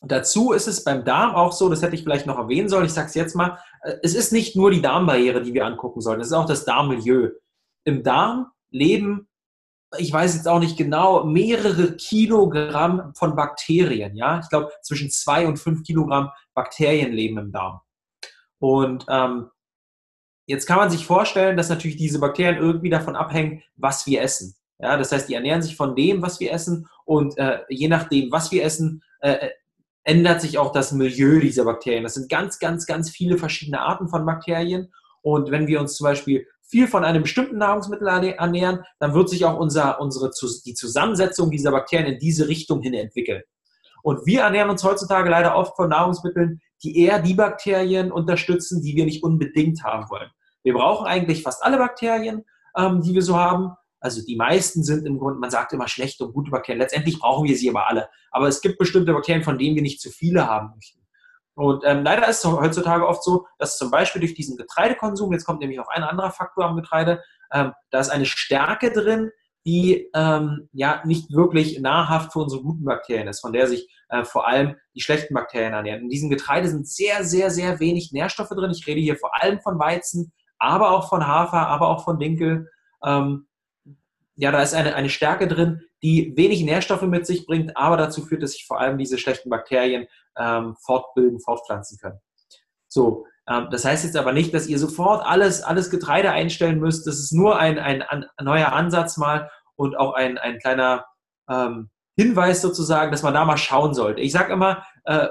dazu ist es beim Darm auch so, das hätte ich vielleicht noch erwähnen sollen, ich sage es jetzt mal, äh, es ist nicht nur die Darmbarriere, die wir angucken sollen, es ist auch das Darmmilieu. Im Darm leben, ich weiß jetzt auch nicht genau, mehrere Kilogramm von Bakterien. Ja, ich glaube zwischen zwei und fünf Kilogramm Bakterien leben im Darm. Und ähm, jetzt kann man sich vorstellen, dass natürlich diese Bakterien irgendwie davon abhängen, was wir essen. Ja, das heißt, die ernähren sich von dem, was wir essen und äh, je nachdem, was wir essen, äh, ändert sich auch das Milieu dieser Bakterien. Das sind ganz, ganz, ganz viele verschiedene Arten von Bakterien und wenn wir uns zum Beispiel viel von einem bestimmten Nahrungsmittel ernähren, dann wird sich auch unser, unsere, die Zusammensetzung dieser Bakterien in diese Richtung hin entwickeln. Und wir ernähren uns heutzutage leider oft von Nahrungsmitteln, die eher die Bakterien unterstützen, die wir nicht unbedingt haben wollen. Wir brauchen eigentlich fast alle Bakterien, ähm, die wir so haben, also die meisten sind im Grunde, man sagt immer schlechte und gute Bakterien. Letztendlich brauchen wir sie aber alle. Aber es gibt bestimmte Bakterien, von denen wir nicht zu viele haben möchten. Und ähm, leider ist es heutzutage oft so, dass zum Beispiel durch diesen Getreidekonsum, jetzt kommt nämlich auch ein anderer Faktor am Getreide, ähm, da ist eine Stärke drin, die ähm, ja nicht wirklich nahrhaft für unsere guten Bakterien ist, von der sich äh, vor allem die schlechten Bakterien ernähren. In diesem Getreide sind sehr, sehr, sehr wenig Nährstoffe drin. Ich rede hier vor allem von Weizen, aber auch von Hafer, aber auch von Dinkel. Ähm, ja, da ist eine, eine Stärke drin, die wenig Nährstoffe mit sich bringt, aber dazu führt, dass sich vor allem diese schlechten Bakterien ähm, fortbilden, fortpflanzen können. So, ähm, das heißt jetzt aber nicht, dass ihr sofort alles, alles Getreide einstellen müsst. Das ist nur ein, ein, ein neuer Ansatz mal und auch ein, ein kleiner ähm, Hinweis sozusagen, dass man da mal schauen sollte. Ich sage immer, äh,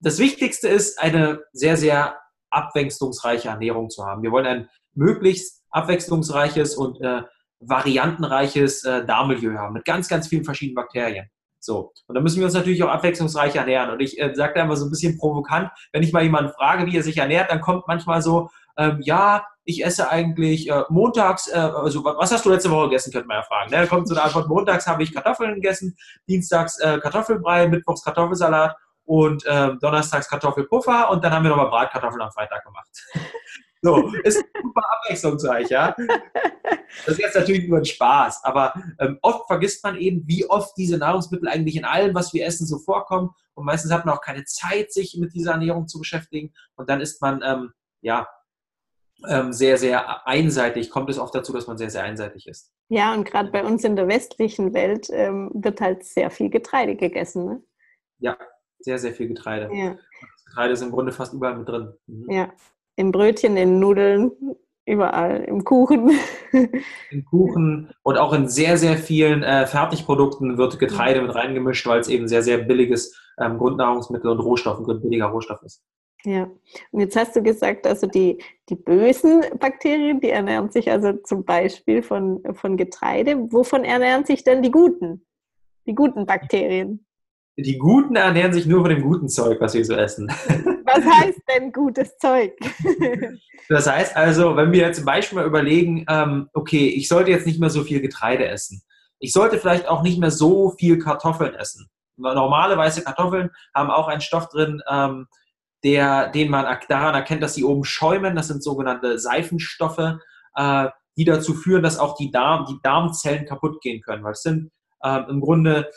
das Wichtigste ist, eine sehr, sehr abwechslungsreiche Ernährung zu haben. Wir wollen ein möglichst abwechslungsreiches und äh, variantenreiches äh, Darmmilieu haben mit ganz, ganz vielen verschiedenen Bakterien. So. Und da müssen wir uns natürlich auch abwechslungsreich ernähren. Und ich äh, sage da immer so ein bisschen provokant, wenn ich mal jemanden frage, wie er sich ernährt, dann kommt manchmal so, ähm, ja, ich esse eigentlich äh, montags, äh, also was hast du letzte Woche gegessen, könnte man ja fragen. Ne? Da kommt so eine Antwort, montags habe ich Kartoffeln gegessen, dienstags äh, Kartoffelbrei, mittwochs Kartoffelsalat und äh, donnerstags Kartoffelpuffer und dann haben wir nochmal Bratkartoffeln am Freitag gemacht. So, ist super abwechslungsreich, ja. Das ist jetzt natürlich nur ein Spaß, aber ähm, oft vergisst man eben, wie oft diese Nahrungsmittel eigentlich in allem, was wir essen, so vorkommen. Und meistens hat man auch keine Zeit, sich mit dieser Ernährung zu beschäftigen. Und dann ist man, ähm, ja, ähm, sehr, sehr einseitig, kommt es oft dazu, dass man sehr, sehr einseitig ist. Ja, und gerade bei uns in der westlichen Welt ähm, wird halt sehr viel Getreide gegessen. Ne? Ja, sehr, sehr viel Getreide. Ja. Getreide ist im Grunde fast überall mit drin. Mhm. Ja, im Brötchen, in Nudeln, überall, im Kuchen. Im Kuchen und auch in sehr, sehr vielen äh, Fertigprodukten wird Getreide mit reingemischt, weil es eben sehr, sehr billiges ähm, Grundnahrungsmittel und Rohstoff, ein billiger Rohstoff ist. Ja, und jetzt hast du gesagt, also die, die bösen Bakterien, die ernähren sich also zum Beispiel von, von Getreide. Wovon ernähren sich denn die guten? Die guten Bakterien? Die Guten ernähren sich nur von dem guten Zeug, was wir so essen. Was heißt denn gutes Zeug? das heißt also, wenn wir jetzt zum Beispiel mal überlegen, ähm, okay, ich sollte jetzt nicht mehr so viel Getreide essen. Ich sollte vielleicht auch nicht mehr so viel Kartoffeln essen. Normale weiße Kartoffeln haben auch einen Stoff drin, ähm, der, den man daran erkennt, dass sie oben schäumen. Das sind sogenannte Seifenstoffe, äh, die dazu führen, dass auch die, Darm, die Darmzellen kaputt gehen können. Weil es sind äh, im Grunde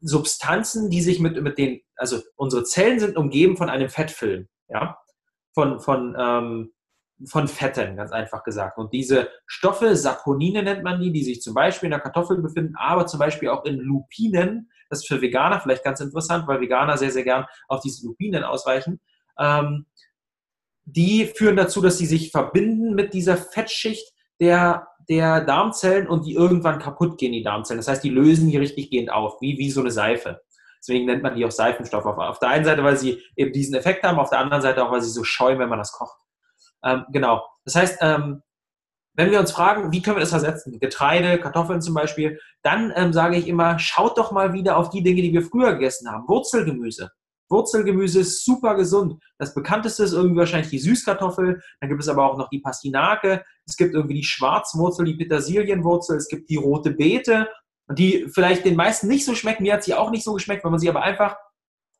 Substanzen, die sich mit, mit den, also unsere Zellen sind umgeben von einem Fettfilm, ja, von, von, ähm, von Fetten, ganz einfach gesagt. Und diese Stoffe, Saponine nennt man die, die sich zum Beispiel in der Kartoffel befinden, aber zum Beispiel auch in Lupinen, das ist für Veganer vielleicht ganz interessant, weil Veganer sehr, sehr gern auf diese Lupinen ausweichen. Ähm, die führen dazu, dass sie sich verbinden mit dieser Fettschicht der der Darmzellen und die irgendwann kaputt gehen, die Darmzellen. Das heißt, die lösen die richtig gehend auf, wie, wie so eine Seife. Deswegen nennt man die auch Seifenstoffe. Auf der einen Seite, weil sie eben diesen Effekt haben, auf der anderen Seite auch, weil sie so schäumen, wenn man das kocht. Ähm, genau. Das heißt, ähm, wenn wir uns fragen, wie können wir das ersetzen? Getreide, Kartoffeln zum Beispiel, dann ähm, sage ich immer, schaut doch mal wieder auf die Dinge, die wir früher gegessen haben. Wurzelgemüse. Wurzelgemüse ist super gesund. Das bekannteste ist irgendwie wahrscheinlich die Süßkartoffel. Dann gibt es aber auch noch die Pastinake. Es gibt irgendwie die Schwarzwurzel, die Petersilienwurzel. Es gibt die rote Beete, die vielleicht den meisten nicht so schmecken. Mir hat sie auch nicht so geschmeckt, wenn man sie aber einfach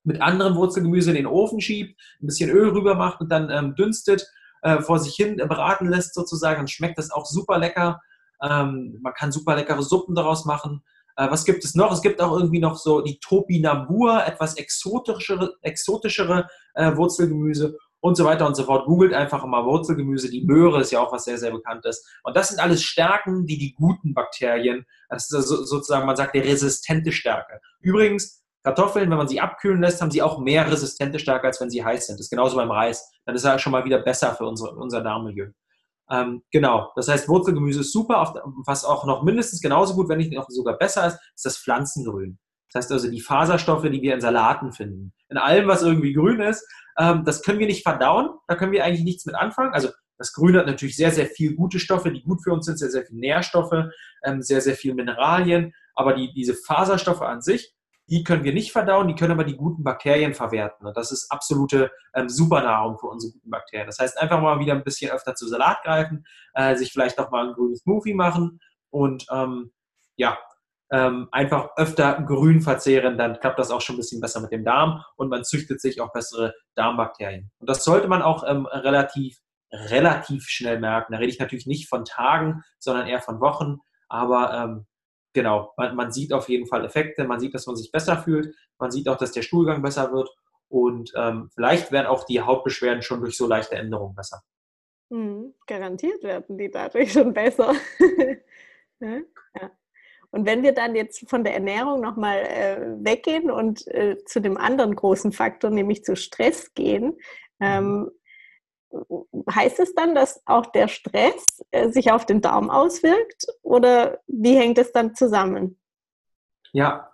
mit anderem Wurzelgemüse in den Ofen schiebt, ein bisschen Öl rüber macht und dann ähm, dünstet, äh, vor sich hin braten lässt sozusagen, dann schmeckt das auch super lecker. Ähm, man kann super leckere Suppen daraus machen. Äh, was gibt es noch? Es gibt auch irgendwie noch so die Topinambur, etwas exotischere, exotischere äh, Wurzelgemüse und so weiter und so fort. Googelt einfach mal Wurzelgemüse. Die Möhre ist ja auch was sehr, sehr bekanntes. Und das sind alles Stärken, die die guten Bakterien, das ist also sozusagen, man sagt, die resistente Stärke. Übrigens, Kartoffeln, wenn man sie abkühlen lässt, haben sie auch mehr resistente Stärke, als wenn sie heiß sind. Das ist genauso beim Reis. Dann ist er schon mal wieder besser für unsere, unser Darmmilieu. Ähm, genau, das heißt, Wurzelgemüse ist super. Was auch noch mindestens genauso gut, wenn nicht noch sogar besser ist, ist das Pflanzengrün. Das heißt also die Faserstoffe, die wir in Salaten finden. In allem, was irgendwie grün ist, ähm, das können wir nicht verdauen. Da können wir eigentlich nichts mit anfangen. Also das Grün hat natürlich sehr, sehr viel gute Stoffe, die gut für uns sind, sehr, sehr viel Nährstoffe, ähm, sehr, sehr viel Mineralien. Aber die, diese Faserstoffe an sich, die können wir nicht verdauen, die können aber die guten Bakterien verwerten. Und das ist absolute ähm, Supernahrung für unsere guten Bakterien. Das heißt, einfach mal wieder ein bisschen öfter zu Salat greifen, äh, sich vielleicht noch mal ein grünes Smoothie machen und ähm, ja, ähm, einfach öfter grün verzehren, dann klappt das auch schon ein bisschen besser mit dem Darm und man züchtet sich auch bessere Darmbakterien. Und das sollte man auch ähm, relativ, relativ schnell merken. Da rede ich natürlich nicht von Tagen, sondern eher von Wochen. Aber ähm, genau, man, man, sieht auf jeden Fall Effekte, man sieht, dass man sich besser fühlt, man sieht auch, dass der Stuhlgang besser wird und ähm, vielleicht werden auch die Hautbeschwerden schon durch so leichte Änderungen besser. Mhm, garantiert werden die dadurch schon besser. ja. Und wenn wir dann jetzt von der Ernährung nochmal äh, weggehen und äh, zu dem anderen großen Faktor, nämlich zu Stress gehen, ähm, mhm heißt es dann, dass auch der Stress äh, sich auf den Darm auswirkt oder wie hängt es dann zusammen? Ja,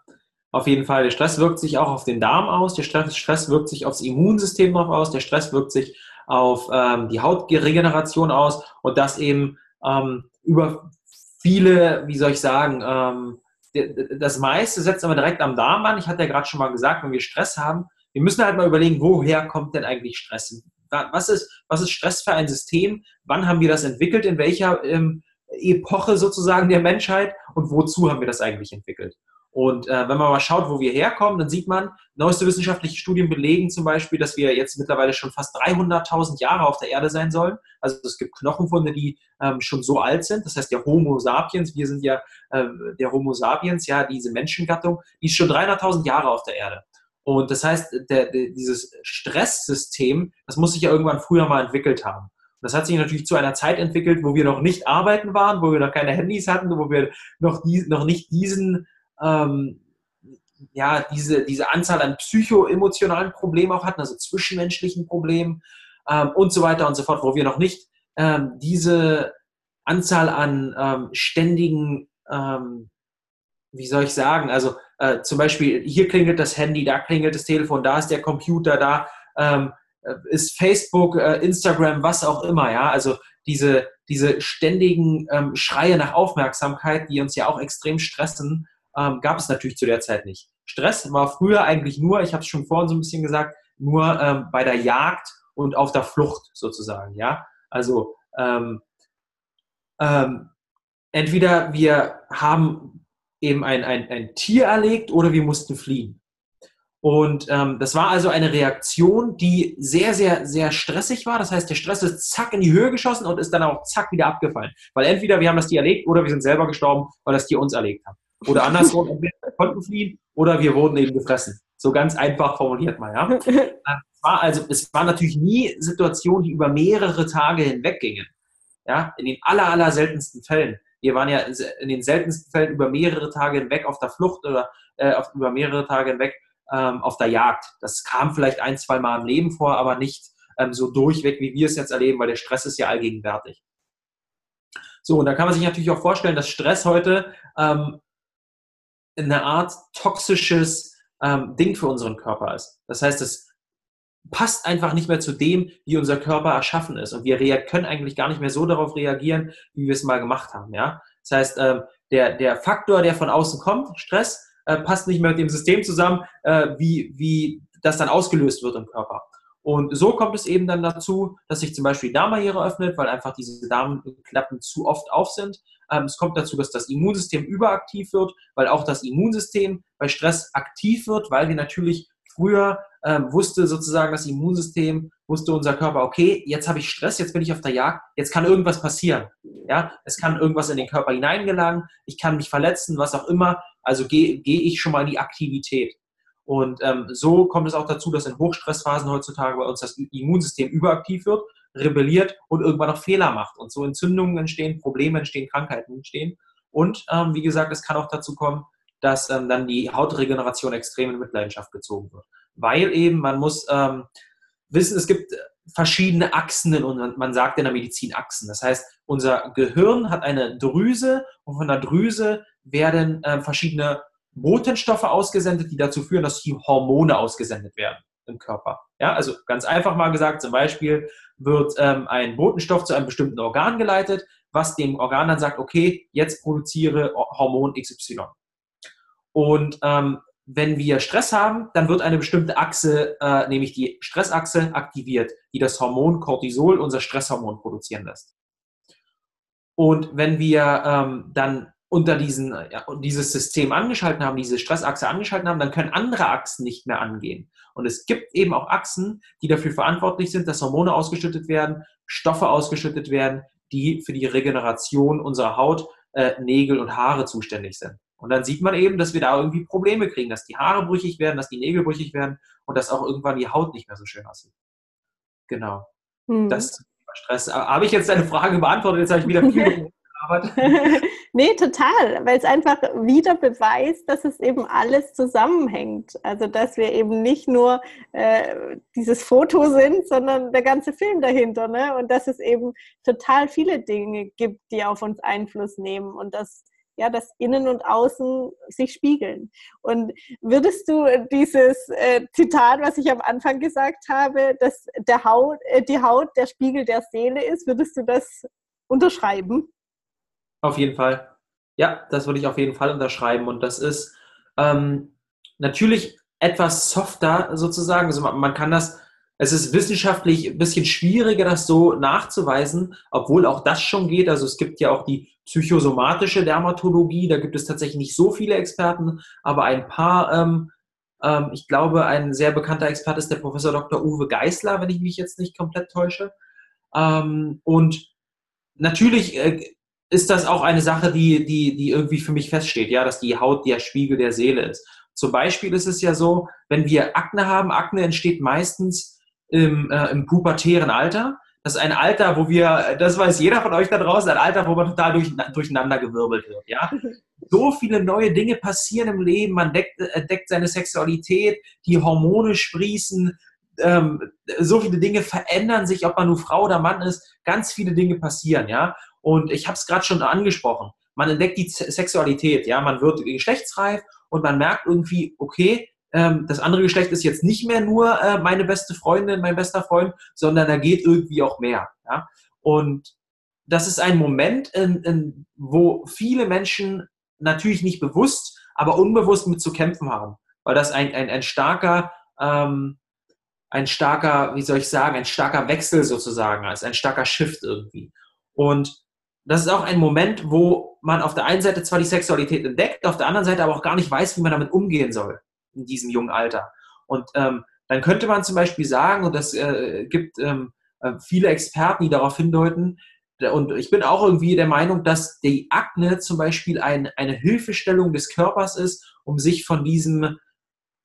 auf jeden Fall. Der Stress wirkt sich auch auf den Darm aus, der Stress, wirkt sich aufs Immunsystem drauf aus, der Stress wirkt sich auf ähm, die Hautregeneration aus und das eben ähm, über viele, wie soll ich sagen, ähm, das meiste setzt aber direkt am Darm an. Ich hatte ja gerade schon mal gesagt, wenn wir Stress haben, wir müssen halt mal überlegen, woher kommt denn eigentlich Stress? Was ist, was ist Stress für ein System? Wann haben wir das entwickelt? In welcher ähm, Epoche sozusagen der Menschheit? Und wozu haben wir das eigentlich entwickelt? Und äh, wenn man mal schaut, wo wir herkommen, dann sieht man, neueste wissenschaftliche Studien belegen zum Beispiel, dass wir jetzt mittlerweile schon fast 300.000 Jahre auf der Erde sein sollen. Also es gibt Knochenfunde, die ähm, schon so alt sind. Das heißt, der Homo sapiens, wir sind ja äh, der Homo sapiens, ja, diese Menschengattung, die ist schon 300.000 Jahre auf der Erde. Und das heißt, der, der, dieses Stresssystem, das muss sich ja irgendwann früher mal entwickelt haben. Und das hat sich natürlich zu einer Zeit entwickelt, wo wir noch nicht arbeiten waren, wo wir noch keine Handys hatten, wo wir noch, die, noch nicht diesen, ähm, ja, diese, diese Anzahl an psychoemotionalen Problemen auch hatten, also zwischenmenschlichen Problemen ähm, und so weiter und so fort, wo wir noch nicht ähm, diese Anzahl an ähm, ständigen, ähm, wie soll ich sagen, also äh, zum Beispiel hier klingelt das Handy, da klingelt das Telefon, da ist der Computer, da ähm, äh, ist Facebook, äh, Instagram, was auch immer, ja. Also diese, diese ständigen ähm, Schreie nach Aufmerksamkeit, die uns ja auch extrem stressen, ähm, gab es natürlich zu der Zeit nicht. Stress war früher eigentlich nur, ich habe es schon vorhin so ein bisschen gesagt, nur ähm, bei der Jagd und auf der Flucht sozusagen, ja. Also ähm, ähm, entweder wir haben eben ein, ein, ein Tier erlegt oder wir mussten fliehen. Und ähm, das war also eine Reaktion, die sehr, sehr, sehr stressig war. Das heißt, der Stress ist zack in die Höhe geschossen und ist dann auch zack wieder abgefallen. Weil entweder wir haben das Tier erlegt oder wir sind selber gestorben, weil das Tier uns erlegt hat. Oder andersrum, entweder wir konnten fliehen oder wir wurden eben gefressen. So ganz einfach formuliert mal, ja. Es war also, es war natürlich nie Situationen, die über mehrere Tage hinweg gingen. Ja, in den aller, aller seltensten Fällen. Wir waren ja in den seltensten Fällen über mehrere Tage hinweg auf der Flucht oder äh, auf, über mehrere Tage hinweg ähm, auf der Jagd. Das kam vielleicht ein, zwei Mal im Leben vor, aber nicht ähm, so durchweg, wie wir es jetzt erleben, weil der Stress ist ja allgegenwärtig. So, und da kann man sich natürlich auch vorstellen, dass Stress heute ähm, eine Art toxisches ähm, Ding für unseren Körper ist. Das heißt, es passt einfach nicht mehr zu dem, wie unser Körper erschaffen ist. Und wir können eigentlich gar nicht mehr so darauf reagieren, wie wir es mal gemacht haben. Ja? Das heißt, ähm, der, der Faktor, der von außen kommt, Stress, äh, passt nicht mehr mit dem System zusammen, äh, wie, wie das dann ausgelöst wird im Körper. Und so kommt es eben dann dazu, dass sich zum Beispiel die Darmbarriere öffnet, weil einfach diese Darmklappen zu oft auf sind. Ähm, es kommt dazu, dass das Immunsystem überaktiv wird, weil auch das Immunsystem bei Stress aktiv wird, weil wir natürlich früher ähm, wusste sozusagen das Immunsystem, wusste unser Körper, okay, jetzt habe ich Stress, jetzt bin ich auf der Jagd, jetzt kann irgendwas passieren. Ja, es kann irgendwas in den Körper hineingelangen, ich kann mich verletzen, was auch immer. Also gehe geh ich schon mal in die Aktivität. Und ähm, so kommt es auch dazu, dass in Hochstressphasen heutzutage bei uns das Immunsystem überaktiv wird, rebelliert und irgendwann noch Fehler macht. Und so Entzündungen entstehen, Probleme entstehen, Krankheiten entstehen. Und ähm, wie gesagt, es kann auch dazu kommen, dass ähm, dann die Hautregeneration extrem in Mitleidenschaft gezogen wird. Weil eben, man muss ähm, wissen, es gibt verschiedene Achsen und man sagt in der Medizin Achsen. Das heißt, unser Gehirn hat eine Drüse und von der Drüse werden äh, verschiedene Botenstoffe ausgesendet, die dazu führen, dass die Hormone ausgesendet werden im Körper. Ja, also ganz einfach mal gesagt, zum Beispiel wird ähm, ein Botenstoff zu einem bestimmten Organ geleitet, was dem Organ dann sagt, okay, jetzt produziere Hormon XY. Und ähm, wenn wir Stress haben, dann wird eine bestimmte Achse, äh, nämlich die Stressachse, aktiviert, die das Hormon Cortisol, unser Stresshormon, produzieren lässt. Und wenn wir ähm, dann unter diesen, ja, dieses System angeschalten haben, diese Stressachse angeschalten haben, dann können andere Achsen nicht mehr angehen. Und es gibt eben auch Achsen, die dafür verantwortlich sind, dass Hormone ausgeschüttet werden, Stoffe ausgeschüttet werden, die für die Regeneration unserer Haut, äh, Nägel und Haare zuständig sind. Und dann sieht man eben, dass wir da irgendwie Probleme kriegen, dass die Haare brüchig werden, dass die Nägel brüchig werden und dass auch irgendwann die Haut nicht mehr so schön aussieht. Genau. Hm. Das Stress. Habe ich jetzt deine Frage beantwortet? Jetzt habe ich wieder viel nee, total, weil es einfach wieder beweist, dass es eben alles zusammenhängt. Also, dass wir eben nicht nur äh, dieses Foto sind, sondern der ganze Film dahinter. Ne? Und dass es eben total viele Dinge gibt, die auf uns Einfluss nehmen und dass ja, dass Innen und Außen sich spiegeln. Und würdest du dieses äh, Zitat, was ich am Anfang gesagt habe, dass der Haut, äh, die Haut der Spiegel der Seele ist, würdest du das unterschreiben? Auf jeden Fall. Ja, das würde ich auf jeden Fall unterschreiben. Und das ist ähm, natürlich etwas softer sozusagen. Also man, man, kann das, es ist wissenschaftlich ein bisschen schwieriger, das so nachzuweisen, obwohl auch das schon geht. Also es gibt ja auch die psychosomatische Dermatologie, da gibt es tatsächlich nicht so viele Experten, aber ein paar, ähm, ähm, ich glaube, ein sehr bekannter Experte ist der Professor Dr. Uwe Geisler, wenn ich mich jetzt nicht komplett täusche. Ähm, und natürlich äh, ist das auch eine Sache, die, die, die irgendwie für mich feststeht, ja, dass die Haut der Spiegel der Seele ist. Zum Beispiel ist es ja so, wenn wir Akne haben, Akne entsteht meistens im, äh, im pubertären Alter. Das ist ein Alter, wo wir, das weiß jeder von euch da draußen, ein Alter, wo man total durch, durcheinander gewirbelt wird, ja. So viele neue Dinge passieren im Leben, man deckt, entdeckt seine Sexualität, die Hormone sprießen, ähm, so viele Dinge verändern sich, ob man nur Frau oder Mann ist, ganz viele Dinge passieren, ja. Und ich habe es gerade schon angesprochen. Man entdeckt die Sexualität, ja, man wird geschlechtsreif und man merkt irgendwie, okay, ähm, das andere Geschlecht ist jetzt nicht mehr nur äh, meine beste Freundin, mein bester Freund, sondern da geht irgendwie auch mehr. Ja? Und das ist ein Moment, in, in, wo viele Menschen natürlich nicht bewusst, aber unbewusst mit zu kämpfen haben, weil das ein, ein, ein starker, ähm, ein starker, wie soll ich sagen, ein starker Wechsel sozusagen ist, ein starker Shift irgendwie. Und das ist auch ein Moment, wo man auf der einen Seite zwar die Sexualität entdeckt, auf der anderen Seite aber auch gar nicht weiß, wie man damit umgehen soll in diesem jungen Alter. Und ähm, dann könnte man zum Beispiel sagen, und das äh, gibt ähm, äh, viele Experten, die darauf hindeuten, und ich bin auch irgendwie der Meinung, dass die Akne zum Beispiel ein, eine Hilfestellung des Körpers ist, um sich von diesem,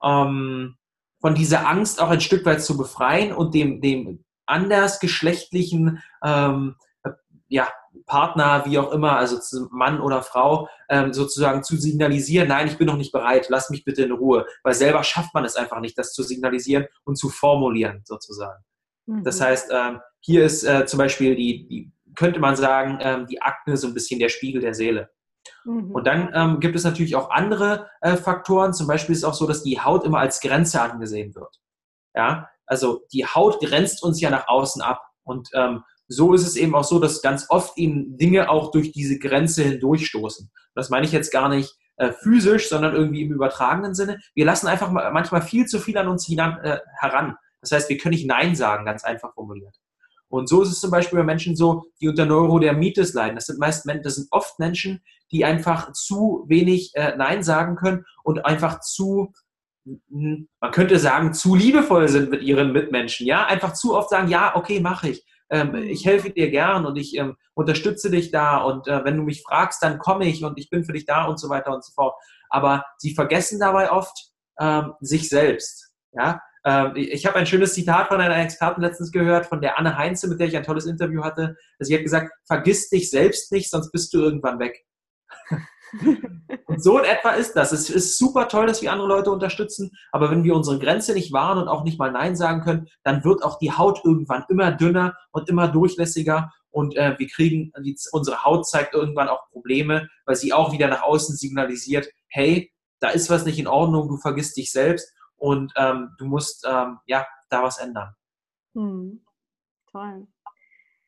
ähm, von dieser Angst auch ein Stück weit zu befreien und dem, dem andersgeschlechtlichen ähm, ja, Partner, wie auch immer, also Mann oder Frau, ähm, sozusagen zu signalisieren, nein, ich bin noch nicht bereit, lass mich bitte in Ruhe. Weil selber schafft man es einfach nicht, das zu signalisieren und zu formulieren, sozusagen. Mhm. Das heißt, ähm, hier ist äh, zum Beispiel die, die könnte man sagen, ähm, die Akne so ein bisschen der Spiegel der Seele. Mhm. Und dann ähm, gibt es natürlich auch andere äh, Faktoren. Zum Beispiel ist es auch so, dass die Haut immer als Grenze angesehen wird. Ja, also die Haut grenzt uns ja nach außen ab. Und ähm, so ist es eben auch so, dass ganz oft eben Dinge auch durch diese Grenze hindurchstoßen. Das meine ich jetzt gar nicht äh, physisch, sondern irgendwie im übertragenen Sinne. Wir lassen einfach manchmal viel zu viel an uns hinan, äh, heran. Das heißt, wir können nicht Nein sagen, ganz einfach formuliert. Und so ist es zum Beispiel bei Menschen so, die unter Neurodermitis leiden. Das sind meist das sind oft Menschen, die einfach zu wenig äh, Nein sagen können und einfach zu, man könnte sagen, zu liebevoll sind mit ihren Mitmenschen. Ja, einfach zu oft sagen, ja, okay, mache ich. Ähm, ich helfe dir gern und ich ähm, unterstütze dich da und äh, wenn du mich fragst, dann komme ich und ich bin für dich da und so weiter und so fort. Aber sie vergessen dabei oft ähm, sich selbst. Ja, ähm, ich habe ein schönes Zitat von einer Expertin letztens gehört, von der Anne Heinze, mit der ich ein tolles Interview hatte. Sie hat gesagt, vergiss dich selbst nicht, sonst bist du irgendwann weg. und so in etwa ist das. Es ist super toll, dass wir andere Leute unterstützen, aber wenn wir unsere Grenze nicht wahren und auch nicht mal Nein sagen können, dann wird auch die Haut irgendwann immer dünner und immer durchlässiger und äh, wir kriegen, unsere Haut zeigt irgendwann auch Probleme, weil sie auch wieder nach außen signalisiert, hey, da ist was nicht in Ordnung, du vergisst dich selbst und ähm, du musst ähm, ja da was ändern. Hm. Toll.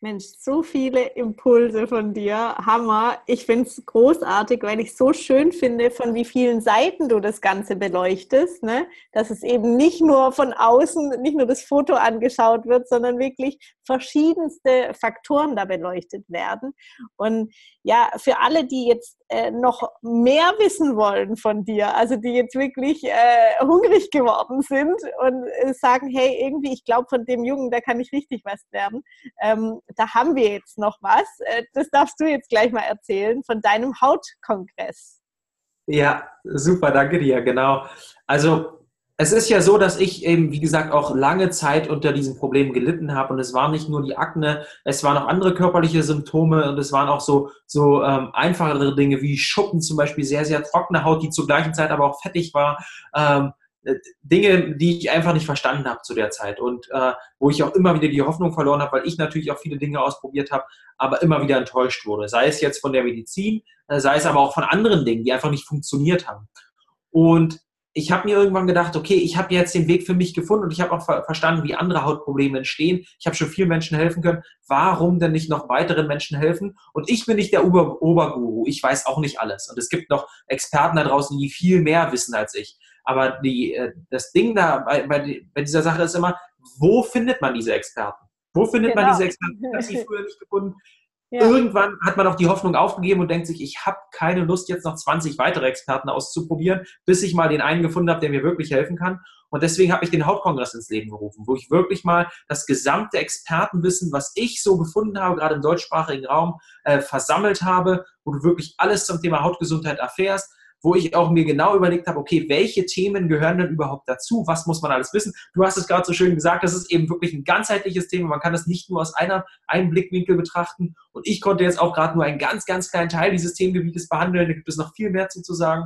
Mensch, so viele Impulse von dir. Hammer. Ich finde es großartig, weil ich so schön finde, von wie vielen Seiten du das Ganze beleuchtest. Ne? Dass es eben nicht nur von außen, nicht nur das Foto angeschaut wird, sondern wirklich verschiedenste Faktoren da beleuchtet werden. Und ja, für alle, die jetzt äh, noch mehr wissen wollen von dir, also die jetzt wirklich äh, hungrig geworden sind und äh, sagen, hey, irgendwie, ich glaube, von dem Jungen, da kann ich richtig was lernen. Ähm, da haben wir jetzt noch was. Äh, das darfst du jetzt gleich mal erzählen von deinem Hautkongress. Ja, super, danke dir, genau. Also es ist ja so, dass ich eben, wie gesagt, auch lange Zeit unter diesen Problemen gelitten habe. Und es waren nicht nur die Akne, es waren auch andere körperliche Symptome und es waren auch so, so ähm, einfachere Dinge wie Schuppen, zum Beispiel sehr, sehr trockene Haut, die zur gleichen Zeit aber auch fettig war. Ähm, äh, Dinge, die ich einfach nicht verstanden habe zu der Zeit und äh, wo ich auch immer wieder die Hoffnung verloren habe, weil ich natürlich auch viele Dinge ausprobiert habe, aber immer wieder enttäuscht wurde. Sei es jetzt von der Medizin, äh, sei es aber auch von anderen Dingen, die einfach nicht funktioniert haben. Und ich habe mir irgendwann gedacht, okay, ich habe jetzt den Weg für mich gefunden und ich habe auch ver verstanden, wie andere Hautprobleme entstehen. Ich habe schon vielen Menschen helfen können. Warum denn nicht noch weiteren Menschen helfen? Und ich bin nicht der Ober Oberguru. Ich weiß auch nicht alles. Und es gibt noch Experten da draußen, die viel mehr wissen als ich. Aber die, äh, das Ding da bei, bei, bei dieser Sache ist immer, wo findet man diese Experten? Wo findet genau. man diese Experten? Ich habe sie früher nicht gefunden. Ja. Irgendwann hat man auch die Hoffnung aufgegeben und denkt sich, ich habe keine Lust, jetzt noch 20 weitere Experten auszuprobieren, bis ich mal den einen gefunden habe, der mir wirklich helfen kann. Und deswegen habe ich den Hauptkongress ins Leben gerufen, wo ich wirklich mal das gesamte Expertenwissen, was ich so gefunden habe, gerade im deutschsprachigen Raum, äh, versammelt habe, wo du wirklich alles zum Thema Hautgesundheit erfährst, wo ich auch mir genau überlegt habe, okay, welche Themen gehören denn überhaupt dazu? Was muss man alles wissen? Du hast es gerade so schön gesagt, das ist eben wirklich ein ganzheitliches Thema. Man kann das nicht nur aus einer, einem Blickwinkel betrachten. Und ich konnte jetzt auch gerade nur einen ganz, ganz kleinen Teil dieses Themengebietes behandeln. Da gibt es noch viel mehr zu, sagen.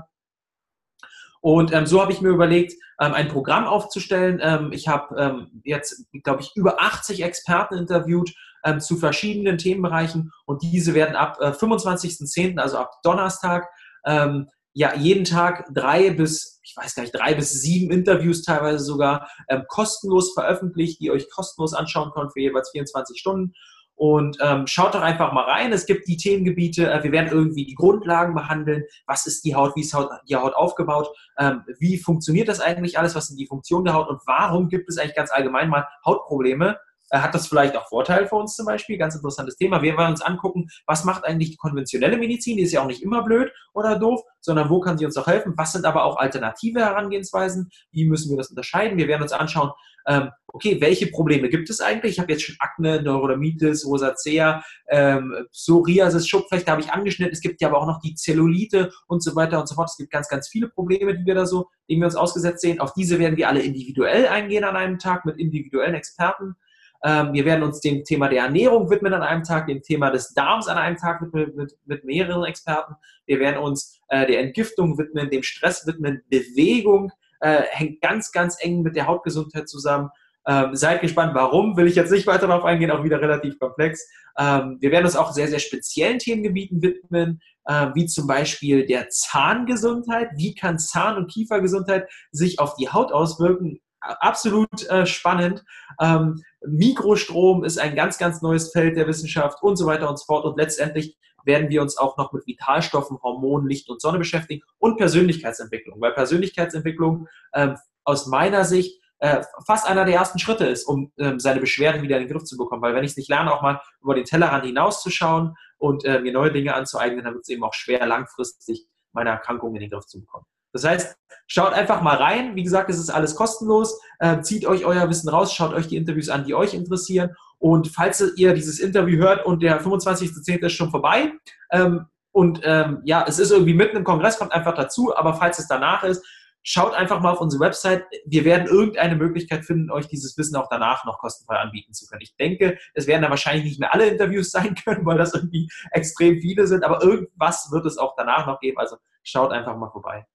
Und ähm, so habe ich mir überlegt, ähm, ein Programm aufzustellen. Ähm, ich habe ähm, jetzt, glaube ich, über 80 Experten interviewt ähm, zu verschiedenen Themenbereichen und diese werden ab äh, 25.10., also ab Donnerstag, ähm, ja jeden Tag drei bis, ich weiß gar nicht, drei bis sieben Interviews teilweise sogar ähm, kostenlos veröffentlicht, die ihr euch kostenlos anschauen könnt für jeweils 24 Stunden. Und ähm, schaut doch einfach mal rein. Es gibt die Themengebiete, äh, wir werden irgendwie die Grundlagen behandeln. Was ist die Haut, wie ist Haut, die Haut aufgebaut? Ähm, wie funktioniert das eigentlich alles? Was sind die Funktionen der Haut? Und warum gibt es eigentlich ganz allgemein mal Hautprobleme? Äh, hat das vielleicht auch Vorteile für uns zum Beispiel? Ganz interessantes Thema. Wir wollen uns angucken, was macht eigentlich die konventionelle Medizin? Die ist ja auch nicht immer blöd oder doof, sondern wo kann sie uns auch helfen? Was sind aber auch alternative Herangehensweisen? Wie müssen wir das unterscheiden? Wir werden uns anschauen, ähm, okay, welche Probleme gibt es eigentlich? Ich habe jetzt schon Akne, Neurodermitis, Rosacea, ähm, Psoriasis, Schupflechte habe ich angeschnitten. Es gibt ja aber auch noch die Zellulite und so weiter und so fort. Es gibt ganz, ganz viele Probleme, die wir da so, denen wir uns ausgesetzt sehen. Auf diese werden wir alle individuell eingehen an einem Tag mit individuellen Experten. Ähm, wir werden uns dem Thema der Ernährung widmen an einem Tag, dem Thema des Darms an einem Tag mit, mit, mit mehreren Experten. Wir werden uns äh, der Entgiftung widmen, dem Stress widmen. Bewegung äh, hängt ganz, ganz eng mit der Hautgesundheit zusammen. Ähm, seid gespannt, warum, will ich jetzt nicht weiter darauf eingehen, auch wieder relativ komplex. Ähm, wir werden uns auch sehr, sehr speziellen Themengebieten widmen, äh, wie zum Beispiel der Zahngesundheit. Wie kann Zahn- und Kiefergesundheit sich auf die Haut auswirken? Absolut äh, spannend. Ähm, Mikrostrom ist ein ganz, ganz neues Feld der Wissenschaft und so weiter und so fort. Und letztendlich werden wir uns auch noch mit Vitalstoffen, Hormonen, Licht und Sonne beschäftigen und Persönlichkeitsentwicklung. Weil Persönlichkeitsentwicklung äh, aus meiner Sicht äh, fast einer der ersten Schritte ist, um ähm, seine Beschwerden wieder in den Griff zu bekommen. Weil wenn ich es nicht lerne, auch mal über den Tellerrand hinauszuschauen und äh, mir neue Dinge anzueignen, dann wird es eben auch schwer, langfristig meine Erkrankung in den Griff zu bekommen. Das heißt, schaut einfach mal rein. Wie gesagt, es ist alles kostenlos. Äh, zieht euch euer Wissen raus, schaut euch die Interviews an, die euch interessieren. Und falls ihr dieses Interview hört und der 25.10. ist schon vorbei, ähm, und ähm, ja, es ist irgendwie mitten im Kongress, kommt einfach dazu, aber falls es danach ist, schaut einfach mal auf unsere Website. Wir werden irgendeine Möglichkeit finden, euch dieses Wissen auch danach noch kostenfrei anbieten zu können. Ich denke, es werden da wahrscheinlich nicht mehr alle Interviews sein können, weil das irgendwie extrem viele sind, aber irgendwas wird es auch danach noch geben. Also schaut einfach mal vorbei.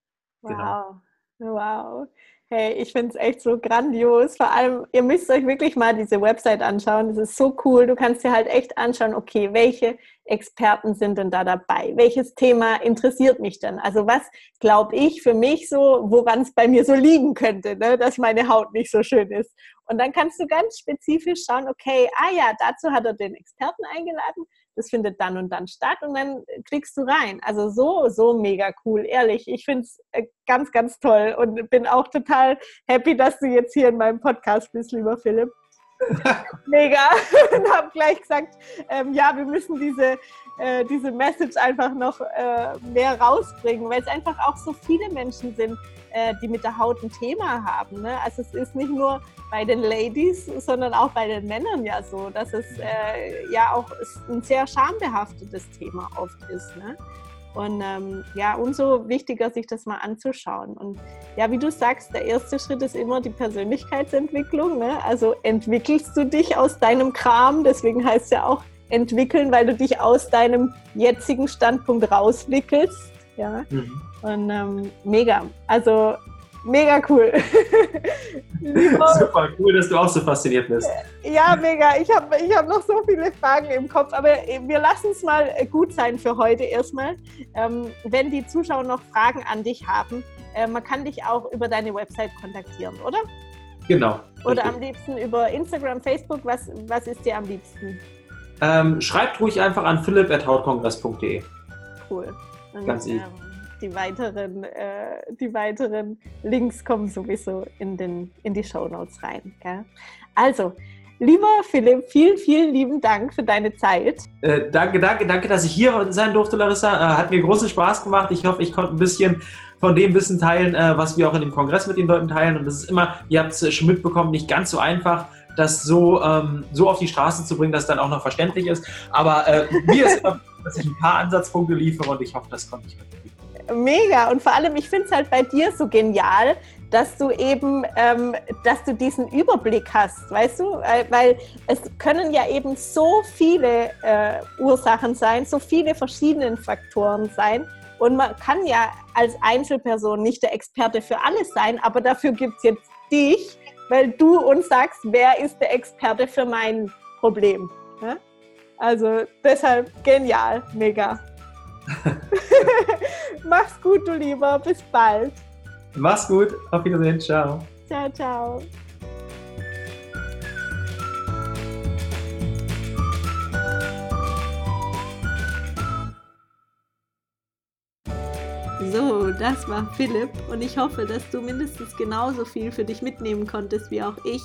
Genau. Wow. Wow. Hey, ich finde es echt so grandios. Vor allem, ihr müsst euch wirklich mal diese Website anschauen. Das ist so cool. Du kannst dir halt echt anschauen, okay, welche Experten sind denn da dabei? Welches Thema interessiert mich denn? Also was glaube ich für mich so, woran es bei mir so liegen könnte, ne? dass meine Haut nicht so schön ist. Und dann kannst du ganz spezifisch schauen, okay, ah ja, dazu hat er den Experten eingeladen das findet dann und dann statt und dann klickst du rein. Also so, so mega cool, ehrlich. Ich finde es äh, ganz, ganz toll und bin auch total happy, dass du jetzt hier in meinem Podcast bist, lieber Philipp. mega. und habe gleich gesagt, ähm, ja, wir müssen diese, äh, diese Message einfach noch äh, mehr rausbringen, weil es einfach auch so viele Menschen sind, äh, die mit der Haut ein Thema haben. Ne? Also es ist nicht nur bei den Ladies, sondern auch bei den Männern ja so, dass es äh, ja auch ein sehr schambehaftetes Thema oft ist. Ne? Und ähm, ja, umso wichtiger, sich das mal anzuschauen. Und ja, wie du sagst, der erste Schritt ist immer die Persönlichkeitsentwicklung. Ne? Also entwickelst du dich aus deinem Kram, deswegen heißt es ja auch entwickeln, weil du dich aus deinem jetzigen Standpunkt rauswickelst. Ja. Mhm. Und ähm, mega. Also mega cool. Super, cool, dass du auch so fasziniert bist. Ja, mega. Ich habe ich hab noch so viele Fragen im Kopf, aber wir lassen es mal gut sein für heute erstmal. Ähm, wenn die Zuschauer noch Fragen an dich haben, äh, man kann dich auch über deine Website kontaktieren, oder? Genau. Oder richtig. am liebsten über Instagram, Facebook. Was, was ist dir am liebsten? Ähm, schreibt ruhig einfach an philipp.hautkongress.de. Cool. Und, Ganz easy. Ähm, die weiteren, äh, die weiteren Links kommen sowieso in, den, in die Show Notes rein. Gell? Also, lieber Philipp, vielen, vielen lieben Dank für deine Zeit. Äh, danke, danke, danke, dass ich hier sein durfte, Larissa. Äh, hat mir großen Spaß gemacht. Ich hoffe, ich konnte ein bisschen von dem Wissen teilen, äh, was wir auch in dem Kongress mit den Leuten teilen. Und das ist immer, ihr habt es schon mitbekommen, nicht ganz so einfach das so, ähm, so auf die Straße zu bringen, dass es dann auch noch verständlich ist. Aber äh, mir ist immer, dass ich ein paar Ansatzpunkte liefere und ich hoffe, das konnte ich mitnehmen. Mega. Und vor allem, ich finde es halt bei dir so genial, dass du eben, ähm, dass du diesen Überblick hast, weißt du? Weil, es können ja eben so viele äh, Ursachen sein, so viele verschiedene Faktoren sein. Und man kann ja als Einzelperson nicht der Experte für alles sein, aber dafür gibt es jetzt dich, weil du uns sagst, wer ist der Experte für mein Problem. Ne? Also deshalb genial, mega. Mach's gut, du Lieber. Bis bald. Mach's gut. Auf Wiedersehen. Ciao. Ciao, ciao. So, das war Philipp und ich hoffe, dass du mindestens genauso viel für dich mitnehmen konntest wie auch ich.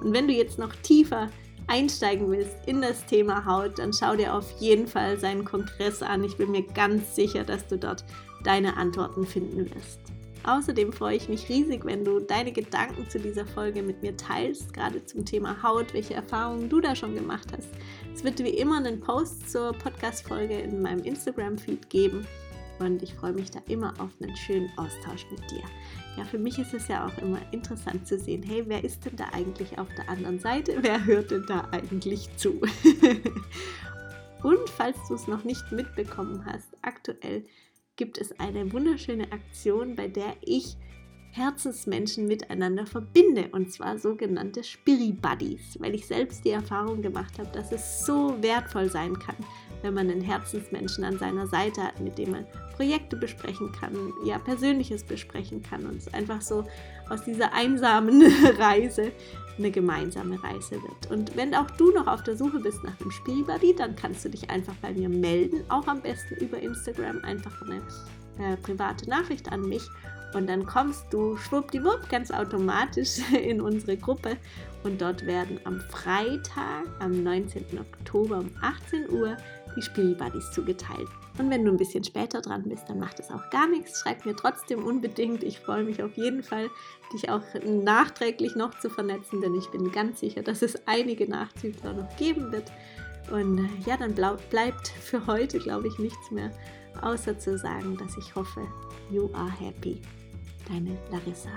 Und wenn du jetzt noch tiefer einsteigen willst in das Thema Haut, dann schau dir auf jeden Fall seinen Kongress an. Ich bin mir ganz sicher, dass du dort deine Antworten finden wirst. Außerdem freue ich mich riesig, wenn du deine Gedanken zu dieser Folge mit mir teilst, gerade zum Thema Haut, welche Erfahrungen du da schon gemacht hast. Es wird wie immer einen Post zur Podcast-Folge in meinem Instagram-Feed geben und ich freue mich da immer auf einen schönen Austausch mit dir. Ja, für mich ist es ja auch immer interessant zu sehen, hey, wer ist denn da eigentlich auf der anderen Seite? Wer hört denn da eigentlich zu? und falls du es noch nicht mitbekommen hast, aktuell gibt es eine wunderschöne Aktion, bei der ich Herzensmenschen miteinander verbinde und zwar sogenannte Spiri Buddies, weil ich selbst die Erfahrung gemacht habe, dass es so wertvoll sein kann, wenn man einen Herzensmenschen an seiner Seite hat, mit dem man Projekte besprechen kann, ja, Persönliches besprechen kann und es einfach so aus dieser einsamen Reise eine gemeinsame Reise wird. Und wenn auch du noch auf der Suche bist nach einem Spielbuddy, dann kannst du dich einfach bei mir melden, auch am besten über Instagram, einfach eine äh, private Nachricht an mich und dann kommst du schwuppdiwupp ganz automatisch in unsere Gruppe und dort werden am Freitag, am 19. Oktober um 18 Uhr die Spielbuddies zugeteilt. Und wenn du ein bisschen später dran bist, dann macht es auch gar nichts. Schreib mir trotzdem unbedingt. Ich freue mich auf jeden Fall, dich auch nachträglich noch zu vernetzen, denn ich bin ganz sicher, dass es einige Nachzügler noch geben wird. Und äh, ja, dann bleibt für heute, glaube ich, nichts mehr, außer zu sagen, dass ich hoffe, you are happy. Deine Larissa.